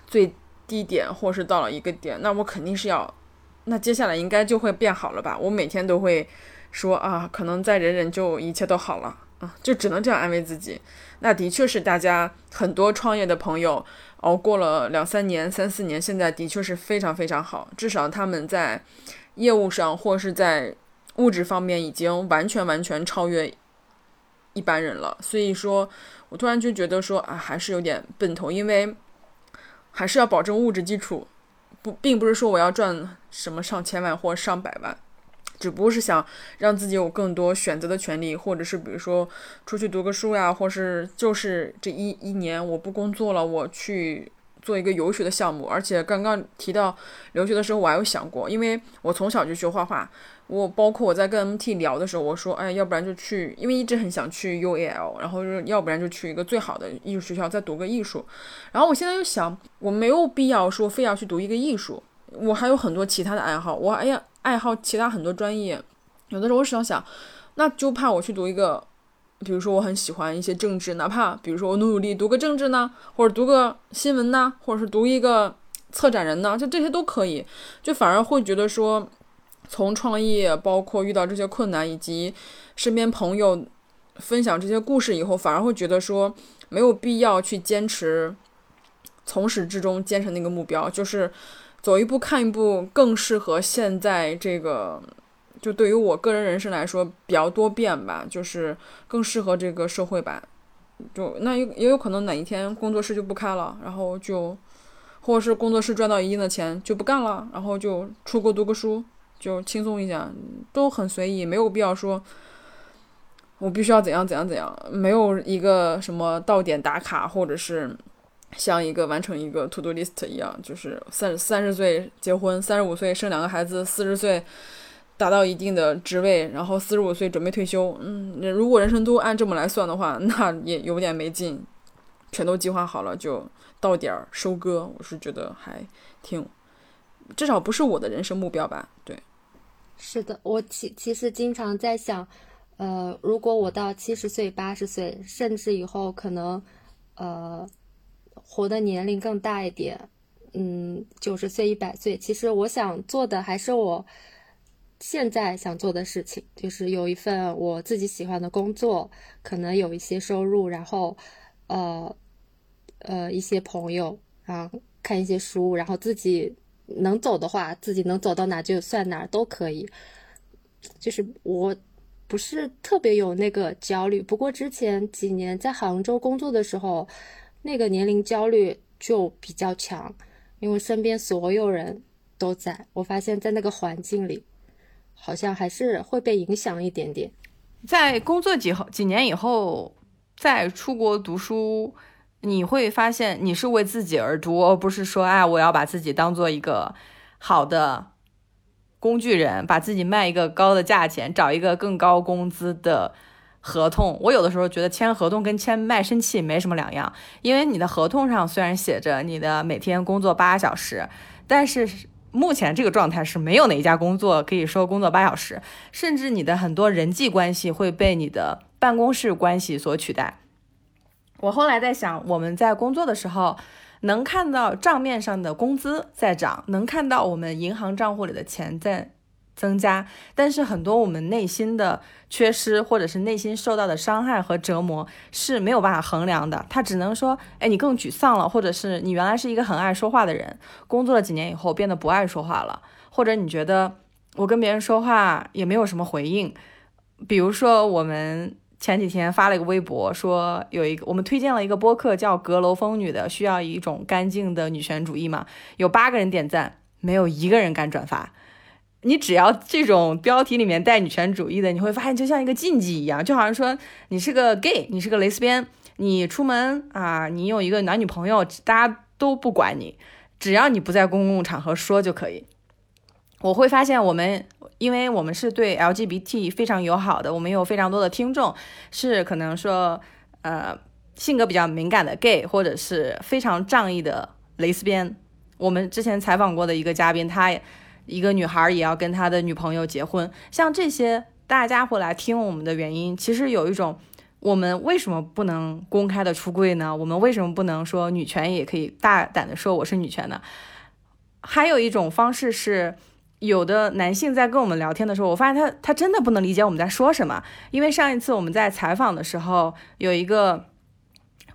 最低点，或是到了一个点，那我肯定是要，那接下来应该就会变好了吧？我每天都会说啊，可能再忍忍就一切都好了啊，就只能这样安慰自己。那的确是大家很多创业的朋友熬过了两三年、三四年，现在的确是非常非常好，至少他们在业务上或是在物质方面已经完全完全超越。一般人了，所以说，我突然就觉得说啊，还是有点奔头，因为还是要保证物质基础，不，并不是说我要赚什么上千万或上百万，只不过是想让自己有更多选择的权利，或者是比如说出去读个书呀，或是就是这一一年我不工作了，我去。做一个游学的项目，而且刚刚提到留学的时候，我还有想过，因为我从小就学画画，我包括我在跟 MT 聊的时候，我说，哎，要不然就去，因为一直很想去 UAL，然后要不然就去一个最好的艺术学校再读个艺术。然后我现在又想，我没有必要说非要去读一个艺术，我还有很多其他的爱好，我哎呀爱好其他很多专业，有的时候我想想，那就怕我去读一个。比如说，我很喜欢一些政治，哪怕比如说我努努力读个政治呢，或者读个新闻呢，或者是读一个策展人呢，就这些都可以。就反而会觉得说，从创业，包括遇到这些困难，以及身边朋友分享这些故事以后，反而会觉得说，没有必要去坚持，从始至终坚持那个目标，就是走一步看一步，更适合现在这个。就对于我个人人生来说比较多变吧，就是更适合这个社会吧。就那也也有可能哪一天工作室就不开了，然后就，或者是工作室赚到一定的钱就不干了，然后就出国读个书，就轻松一下，都很随意，没有必要说，我必须要怎样怎样怎样，没有一个什么到点打卡，或者是像一个完成一个 to do list 一样，就是三三十岁结婚，三十五岁生两个孩子，四十岁。达到一定的职位，然后四十五岁准备退休。嗯，如果人生都按这么来算的话，那也有点没劲。全都计划好了，就到点儿收割。我是觉得还挺，至少不是我的人生目标吧。对，是的，我其其实经常在想，呃，如果我到七十岁、八十岁，甚至以后可能，呃，活的年龄更大一点，嗯，九十岁、一百岁，其实我想做的还是我。现在想做的事情就是有一份我自己喜欢的工作，可能有一些收入，然后，呃，呃，一些朋友，然后看一些书，然后自己能走的话，自己能走到哪就算哪都可以。就是我不是特别有那个焦虑，不过之前几年在杭州工作的时候，那个年龄焦虑就比较强，因为身边所有人都在，我发现在那个环境里。好像还是会被影响一点点。在工作几后几年以后，再出国读书，你会发现你是为自己而读，而不是说，哎，我要把自己当做一个好的工具人，把自己卖一个高的价钱，找一个更高工资的合同。我有的时候觉得签合同跟签卖身契没什么两样，因为你的合同上虽然写着你的每天工作八小时，但是。目前这个状态是没有哪一家工作可以说工作八小时，甚至你的很多人际关系会被你的办公室关系所取代。我后来在想，我们在工作的时候，能看到账面上的工资在涨，能看到我们银行账户里的钱在增加，但是很多我们内心的缺失，或者是内心受到的伤害和折磨是没有办法衡量的。他只能说，哎，你更沮丧了，或者是你原来是一个很爱说话的人，工作了几年以后变得不爱说话了，或者你觉得我跟别人说话也没有什么回应。比如说，我们前几天发了一个微博，说有一个我们推荐了一个播客叫《阁楼风女》的，需要一种干净的女权主义嘛，有八个人点赞，没有一个人敢转发。你只要这种标题里面带女权主义的，你会发现就像一个禁忌一样，就好像说你是个 gay，你是个蕾丝边，你出门啊，你有一个男女朋友，大家都不管你，只要你不在公共场合说就可以。我会发现我们，因为我们是对 LGBT 非常友好的，我们有非常多的听众是可能说，呃，性格比较敏感的 gay，或者是非常仗义的蕾丝边。我们之前采访过的一个嘉宾，他也。一个女孩也要跟他的女朋友结婚，像这些大家会来听我们的原因，其实有一种，我们为什么不能公开的出柜呢？我们为什么不能说女权也可以大胆的说我是女权呢？还有一种方式是，有的男性在跟我们聊天的时候，我发现他他真的不能理解我们在说什么，因为上一次我们在采访的时候，有一个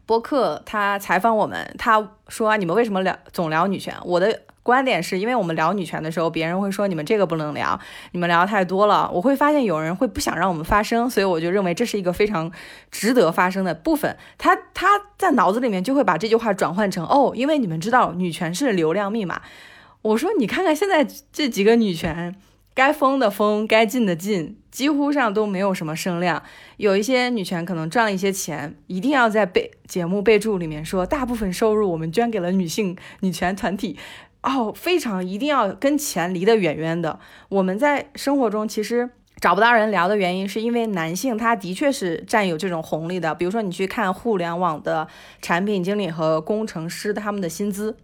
播客他采访我们，他说你们为什么聊总聊女权？我的。观点是因为我们聊女权的时候，别人会说你们这个不能聊，你们聊太多了。我会发现有人会不想让我们发声，所以我就认为这是一个非常值得发声的部分。他他在脑子里面就会把这句话转换成哦，因为你们知道女权是流量密码。我说你看看现在这几个女权，该封的封，该禁的禁，几乎上都没有什么声量。有一些女权可能赚了一些钱，一定要在备节目备注里面说大部分收入我们捐给了女性女权团体。哦，非常一定要跟钱离得远远的。我们在生活中其实找不到人聊的原因，是因为男性他的确是占有这种红利的。比如说，你去看互联网的产品经理和工程师，他们的薪资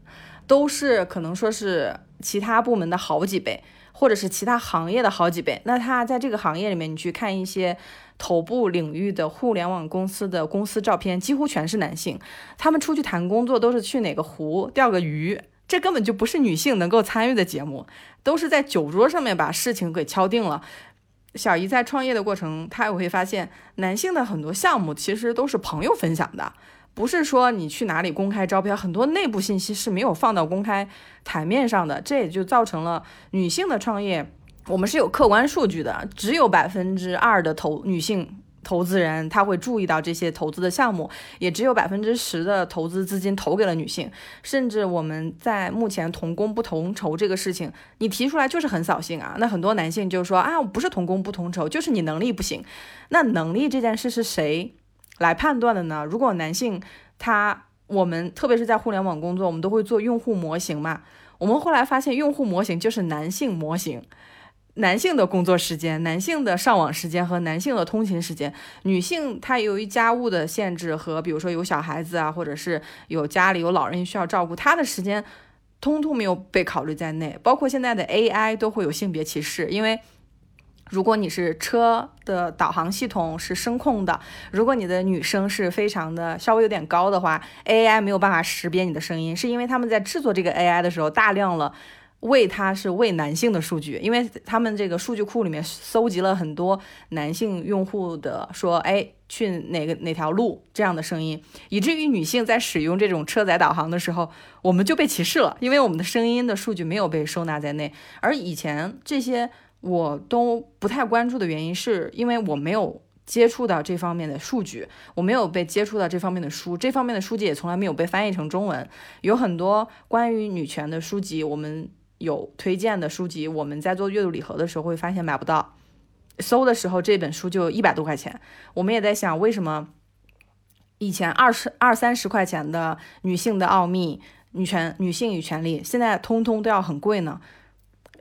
都是可能说是其他部门的好几倍，或者是其他行业的好几倍。那他在这个行业里面，你去看一些头部领域的互联网公司的公司照片，几乎全是男性。他们出去谈工作都是去哪个湖钓个鱼。这根本就不是女性能够参与的节目，都是在酒桌上面把事情给敲定了。小姨在创业的过程，她也会发现，男性的很多项目其实都是朋友分享的，不是说你去哪里公开招标，很多内部信息是没有放到公开台面上的。这也就造成了女性的创业，我们是有客观数据的，只有百分之二的投女性。投资人他会注意到这些投资的项目，也只有百分之十的投资资金投给了女性，甚至我们在目前同工不同酬这个事情，你提出来就是很扫兴啊。那很多男性就说啊，我不是同工不同酬，就是你能力不行。那能力这件事是谁来判断的呢？如果男性他，我们特别是在互联网工作，我们都会做用户模型嘛。我们后来发现，用户模型就是男性模型。男性的工作时间、男性的上网时间和男性的通勤时间，女性她由于家务的限制和比如说有小孩子啊，或者是有家里有老人需要照顾，她的时间通通没有被考虑在内。包括现在的 AI 都会有性别歧视，因为如果你是车的导航系统是声控的，如果你的女生是非常的稍微有点高的话，AI 没有办法识别你的声音，是因为他们在制作这个 AI 的时候大量了。为他是为男性的数据，因为他们这个数据库里面搜集了很多男性用户的说，哎，去哪个哪条路这样的声音，以至于女性在使用这种车载导航的时候，我们就被歧视了，因为我们的声音的数据没有被收纳在内。而以前这些我都不太关注的原因，是因为我没有接触到这方面的数据，我没有被接触到这方面的书，这方面的书籍也从来没有被翻译成中文。有很多关于女权的书籍，我们。有推荐的书籍，我们在做阅读礼盒的时候会发现买不到，搜的时候这本书就一百多块钱。我们也在想，为什么以前二十二三十块钱的《女性的奥秘》《女权女性与权利》，现在通通都要很贵呢？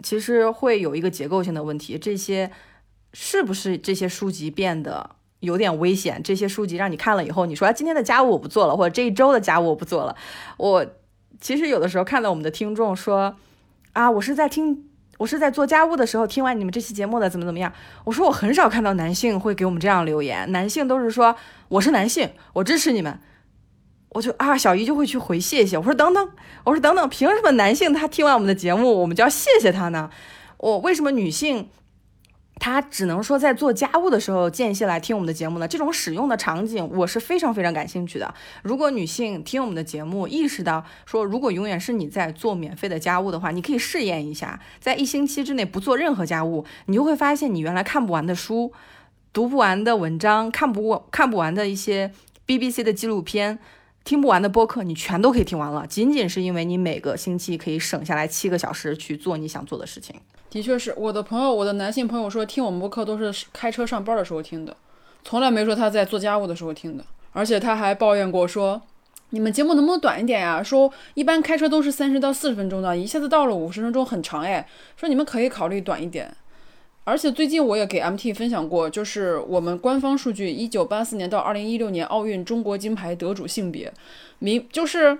其实会有一个结构性的问题，这些是不是这些书籍变得有点危险？这些书籍让你看了以后，你说今天的家务我不做了，或者这一周的家务我不做了。我其实有的时候看到我们的听众说。啊，我是在听，我是在做家务的时候听完你们这期节目的，怎么怎么样？我说我很少看到男性会给我们这样留言，男性都是说我是男性，我支持你们。我就啊，小姨就会去回谢谢。我说等等，我说等等，凭什么男性他听完我们的节目，我们就要谢谢他呢？我为什么女性？他只能说在做家务的时候间隙来听我们的节目呢？这种使用的场景，我是非常非常感兴趣的。如果女性听我们的节目，意识到说，如果永远是你在做免费的家务的话，你可以试验一下，在一星期之内不做任何家务，你就会发现你原来看不完的书、读不完的文章、看不完看不完的一些 BBC 的纪录片、听不完的播客，你全都可以听完了。仅仅是因为你每个星期可以省下来七个小时去做你想做的事情。的确是我的朋友，我的男性朋友说听我们播客都是开车上班的时候听的，从来没说他在做家务的时候听的。而且他还抱怨过说，你们节目能不能短一点呀？说一般开车都是三十到四十分钟的，一下子到了五十分钟很长哎。说你们可以考虑短一点。而且最近我也给 MT 分享过，就是我们官方数据，一九八四年到二零一六年奥运中国金牌得主性别，明就是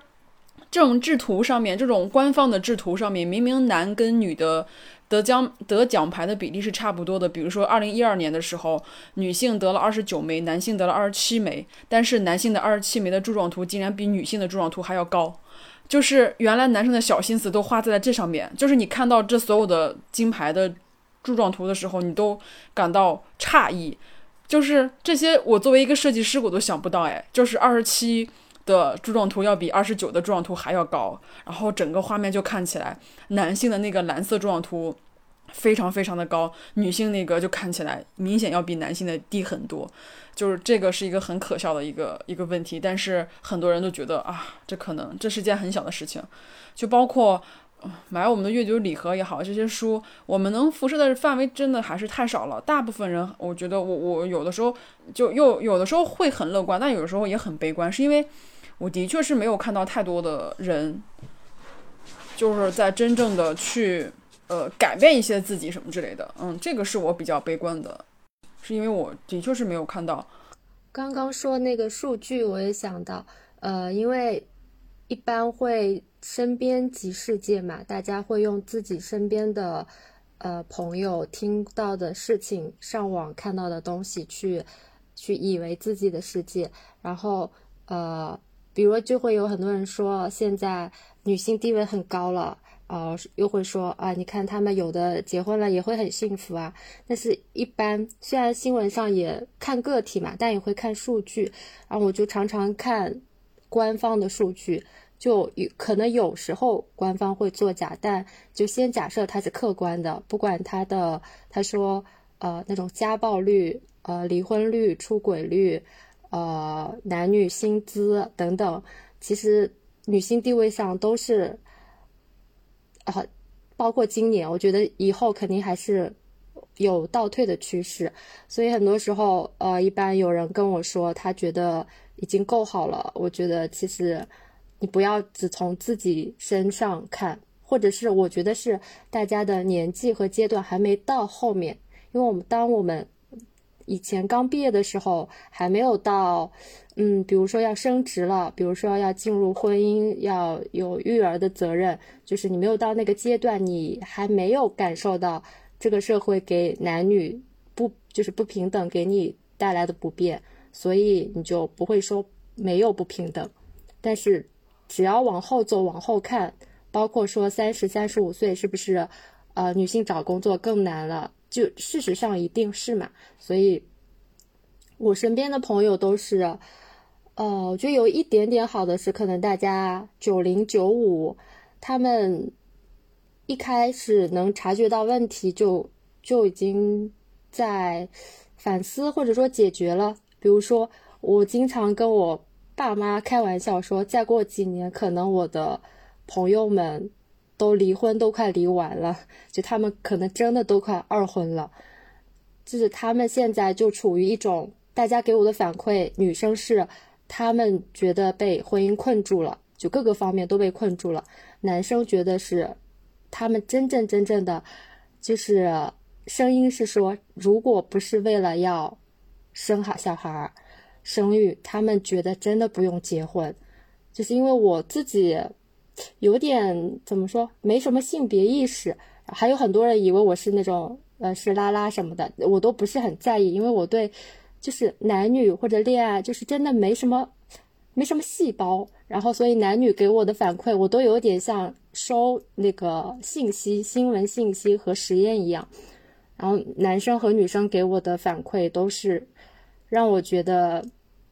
这种制图上面，这种官方的制图上面，明明男跟女的。得奖得奖牌的比例是差不多的，比如说二零一二年的时候，女性得了二十九枚，男性得了二十七枚，但是男性的二十七枚的柱状图竟然比女性的柱状图还要高，就是原来男生的小心思都花在了这上面，就是你看到这所有的金牌的柱状图的时候，你都感到诧异，就是这些我作为一个设计师我都想不到，哎，就是二十七。的柱状图要比二十九的柱状图还要高，然后整个画面就看起来，男性的那个蓝色柱状图非常非常的高，女性那个就看起来明显要比男性的低很多，就是这个是一个很可笑的一个一个问题，但是很多人都觉得啊，这可能这是件很小的事情，就包括。买我们的阅读礼盒也好，这些书我们能辐射的范围真的还是太少了。大部分人，我觉得我我有的时候就又有的时候会很乐观，但有的时候也很悲观，是因为我的确是没有看到太多的人，就是在真正的去呃改变一些自己什么之类的。嗯，这个是我比较悲观的，是因为我的确是没有看到。刚刚说那个数据，我也想到，呃，因为一般会。身边即世界嘛，大家会用自己身边的，呃，朋友听到的事情、上网看到的东西去，去以为自己的世界。然后，呃，比如就会有很多人说，现在女性地位很高了，呃，又会说啊，你看他们有的结婚了也会很幸福啊。但是，一般虽然新闻上也看个体嘛，但也会看数据。然后我就常常看官方的数据。就有可能有时候官方会作假，但就先假设它是客观的，不管他的他说呃那种家暴率、呃离婚率、出轨率、呃男女薪资等等，其实女性地位上都是啊，包括今年，我觉得以后肯定还是有倒退的趋势，所以很多时候呃，一般有人跟我说他觉得已经够好了，我觉得其实。你不要只从自己身上看，或者是我觉得是大家的年纪和阶段还没到后面，因为我们当我们以前刚毕业的时候，还没有到，嗯，比如说要升职了，比如说要进入婚姻，要有育儿的责任，就是你没有到那个阶段，你还没有感受到这个社会给男女不就是不平等给你带来的不便，所以你就不会说没有不平等，但是。只要往后走，往后看，包括说三十三十五岁是不是，呃，女性找工作更难了？就事实上一定是嘛。所以，我身边的朋友都是，呃，我觉得有一点点好的是，可能大家九零九五，他们一开始能察觉到问题，就就已经在反思或者说解决了。比如说，我经常跟我。爸妈开玩笑说，再过几年，可能我的朋友们都离婚，都快离完了，就他们可能真的都快二婚了。就是他们现在就处于一种，大家给我的反馈，女生是他们觉得被婚姻困住了，就各个方面都被困住了。男生觉得是，他们真正真正的，就是声音是说，如果不是为了要生好小孩儿。生育，他们觉得真的不用结婚，就是因为我自己有点怎么说，没什么性别意识，还有很多人以为我是那种呃是拉拉什么的，我都不是很在意，因为我对就是男女或者恋爱就是真的没什么没什么细胞，然后所以男女给我的反馈，我都有点像收那个信息、新闻信息和实验一样，然后男生和女生给我的反馈都是让我觉得，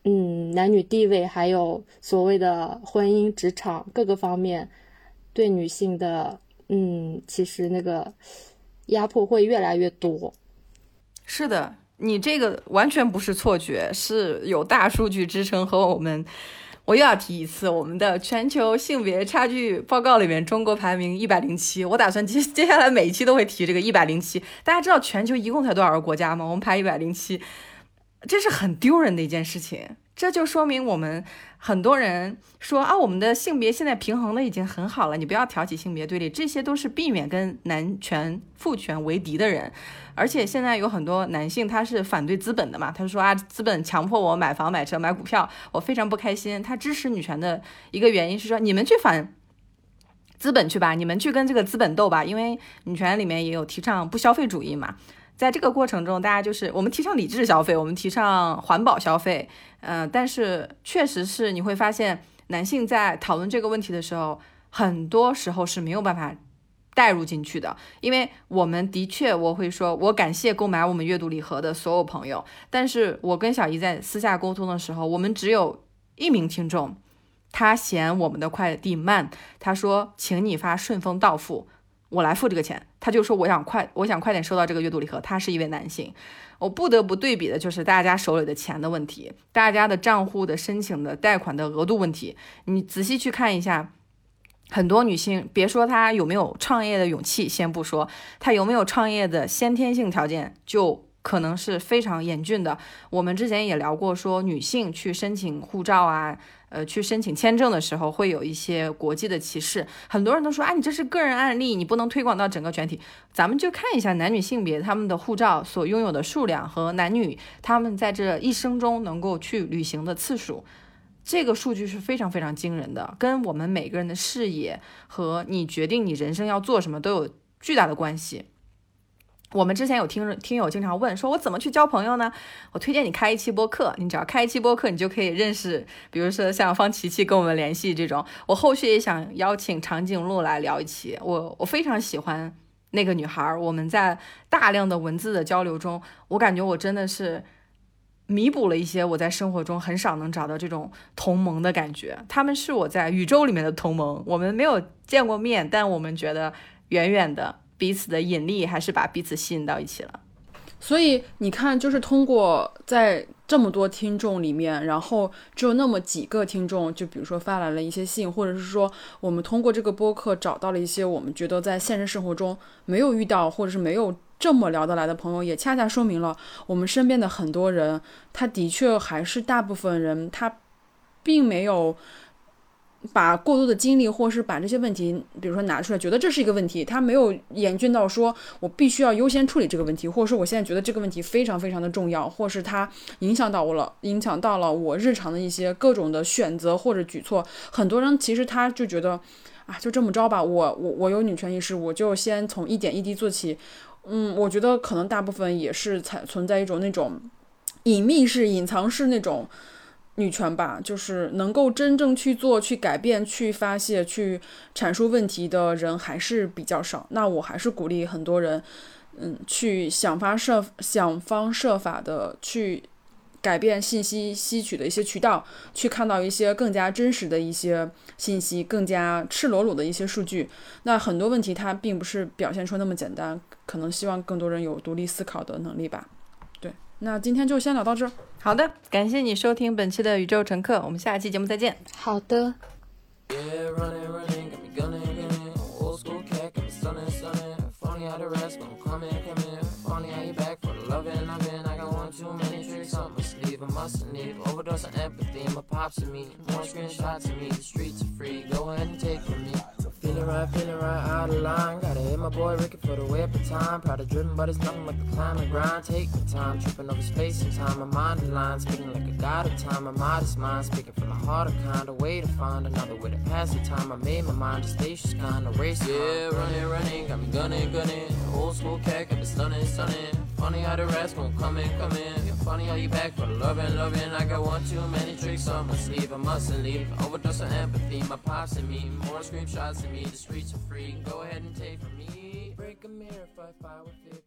嗯，男女地位还有所谓的婚姻、职场各个方面对女性的，嗯，其实那个压迫会越来越多。是的。你这个完全不是错觉，是有大数据支撑和我们。我又要提一次，我们的全球性别差距报告里面，中国排名一百零七。我打算接接下来每一期都会提这个一百零七。大家知道全球一共才多少个国家吗？我们排一百零七，这是很丢人的一件事情。这就说明我们很多人说啊，我们的性别现在平衡的已经很好了，你不要挑起性别对立，这些都是避免跟男权父权为敌的人。而且现在有很多男性他是反对资本的嘛，他说啊，资本强迫我买房买车买股票，我非常不开心。他支持女权的一个原因是说，你们去反资本去吧，你们去跟这个资本斗吧，因为女权里面也有提倡不消费主义嘛。在这个过程中，大家就是我们提倡理智消费，我们提倡环保消费，嗯，但是确实是你会发现，男性在讨论这个问题的时候，很多时候是没有办法带入进去的，因为我们的确，我会说，我感谢购买我们阅读礼盒的所有朋友，但是我跟小姨在私下沟通的时候，我们只有一名听众，他嫌我们的快递慢，他说，请你发顺丰到付。我来付这个钱，他就说我想快，我想快点收到这个阅读礼盒。他是一位男性，我不得不对比的就是大家手里的钱的问题，大家的账户的申请的贷款的额度问题。你仔细去看一下，很多女性，别说她有没有创业的勇气，先不说她有没有创业的先天性条件，就可能是非常严峻的。我们之前也聊过，说女性去申请护照啊。呃，去申请签证的时候会有一些国际的歧视，很多人都说，啊，你这是个人案例，你不能推广到整个全体。咱们就看一下男女性别他们的护照所拥有的数量和男女他们在这一生中能够去旅行的次数，这个数据是非常非常惊人的，跟我们每个人的视野和你决定你人生要做什么都有巨大的关系。我们之前有听听友经常问，说我怎么去交朋友呢？我推荐你开一期播客，你只要开一期播客，你就可以认识，比如说像方琪琪跟我们联系这种。我后续也想邀请长颈鹿来聊一期，我我非常喜欢那个女孩。我们在大量的文字的交流中，我感觉我真的是弥补了一些我在生活中很少能找到这种同盟的感觉。他们是我在宇宙里面的同盟，我们没有见过面，但我们觉得远远的。彼此的引力还是把彼此吸引到一起了，所以你看，就是通过在这么多听众里面，然后只有那么几个听众，就比如说发来了一些信，或者是说我们通过这个播客找到了一些我们觉得在现实生活中没有遇到，或者是没有这么聊得来的朋友，也恰恰说明了我们身边的很多人，他的确还是大部分人，他并没有。把过多的精力，或是把这些问题，比如说拿出来，觉得这是一个问题，他没有严峻到说我必须要优先处理这个问题，或者说我现在觉得这个问题非常非常的重要，或是它影响到我了，影响到了我日常的一些各种的选择或者举措。很多人其实他就觉得，啊，就这么着吧，我我我有女权意识，我就先从一点一滴做起。嗯，我觉得可能大部分也是才存在一种那种隐秘式、隐藏式那种。女权吧，就是能够真正去做、去改变、去发泄、去阐述问题的人还是比较少。那我还是鼓励很多人，嗯，去想方设想方设法的去改变信息吸取的一些渠道，去看到一些更加真实的一些信息，更加赤裸裸的一些数据。那很多问题它并不是表现出那么简单，可能希望更多人有独立思考的能力吧。对，那今天就先聊到这儿。好的，感谢你收听本期的宇宙乘客，我们下期节目再见。好的。Feeling right, feeling right, out of line. Gotta hit my boy Ricky for the way up the time. Proud of driven, but it's nothing but the climb and grind. Take time, tripping over space and time. My mind aligned, speaking like a god of time. My modest mind, speaking from the heart of kind. A way to find another way to pass the time. I made my mind a station, kind of race. Yeah, running, running, got me gunning, gunning. Old school cat, got me stunning, stunning. Funny how the rats gon' come in, come in. Yeah, funny how you back for loving, loving. I got one too many tricks, I must sleeve. I mustn't leave. Overdose of empathy, my pops and me. More screenshots and me me. The streets are free. Go ahead and take from me. Break a mirror, fight fire with it.